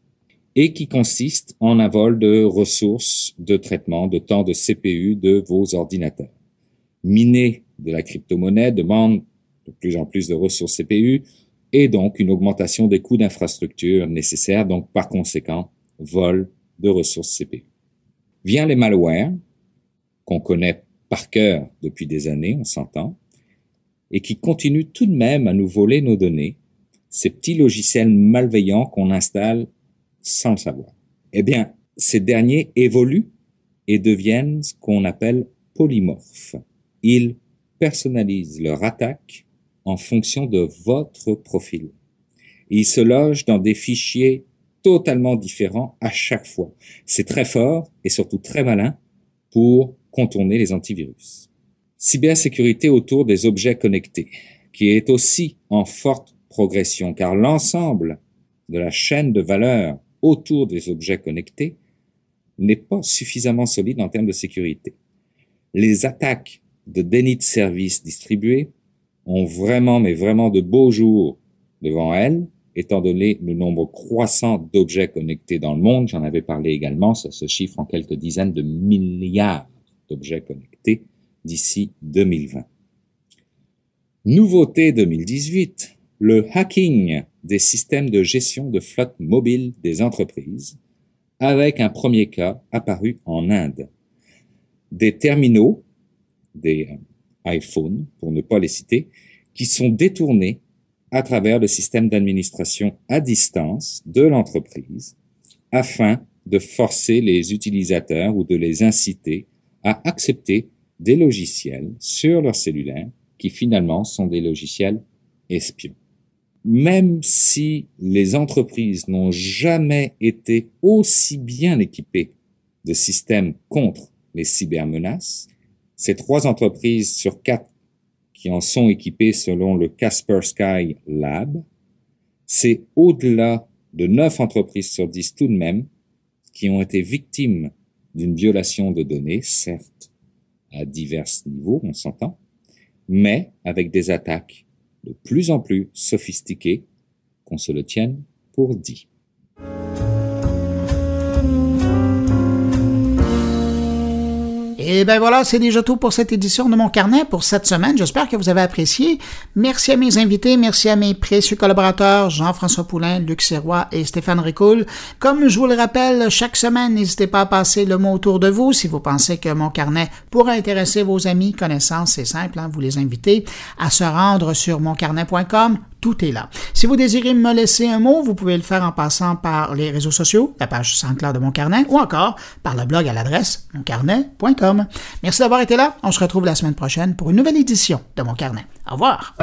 et qui consiste en un vol de ressources de traitement de temps de CPU de vos ordinateurs. Miner de la crypto-monnaie demande de plus en plus de ressources CPU et donc une augmentation des coûts d'infrastructure nécessaires, donc par conséquent, vol de ressources CPU. Vient les malwares, qu'on connaît par cœur depuis des années, on s'entend, et qui continuent tout de même à nous voler nos données, ces petits logiciels malveillants qu'on installe sans le savoir. Eh bien, ces derniers évoluent et deviennent ce qu'on appelle polymorphes. Ils personnalisent leur attaque en fonction de votre profil. ils se logent dans des fichiers totalement différent à chaque fois. C'est très fort et surtout très malin pour contourner les antivirus. Cybersécurité autour des objets connectés, qui est aussi en forte progression, car l'ensemble de la chaîne de valeur autour des objets connectés n'est pas suffisamment solide en termes de sécurité. Les attaques de déni de services distribués ont vraiment, mais vraiment de beaux jours devant elles, étant donné le nombre croissant d'objets connectés dans le monde, j'en avais parlé également, ça se chiffre en quelques dizaines de milliards d'objets connectés d'ici 2020. Nouveauté 2018, le hacking des systèmes de gestion de flotte mobile des entreprises, avec un premier cas apparu en Inde. Des terminaux, des iPhones, pour ne pas les citer, qui sont détournés à travers le système d'administration à distance de l'entreprise afin de forcer les utilisateurs ou de les inciter à accepter des logiciels sur leur cellulaire qui finalement sont des logiciels espions. Même si les entreprises n'ont jamais été aussi bien équipées de systèmes contre les cybermenaces, ces trois entreprises sur quatre qui en sont équipées selon le Casper Sky Lab, c'est au-delà de neuf entreprises sur dix tout de même qui ont été victimes d'une violation de données, certes à divers niveaux, on s'entend, mais avec des attaques de plus en plus sophistiquées, qu'on se le tienne pour dit. Et ben voilà, c'est déjà tout pour cette édition de mon carnet pour cette semaine. J'espère que vous avez apprécié. Merci à mes invités, merci à mes précieux collaborateurs Jean-François Poulain, Luc Serrois et Stéphane Ricoul. Comme je vous le rappelle, chaque semaine, n'hésitez pas à passer le mot autour de vous si vous pensez que mon carnet pourrait intéresser vos amis, connaissances. C'est simple, hein, vous les invitez à se rendre sur moncarnet.com tout est là. Si vous désirez me laisser un mot, vous pouvez le faire en passant par les réseaux sociaux, la page Saint-Clair de Mon Carnet, ou encore par le blog à l'adresse moncarnet.com. Merci d'avoir été là. On se retrouve la semaine prochaine pour une nouvelle édition de Mon Carnet. Au revoir.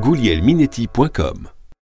Goulielminetti.com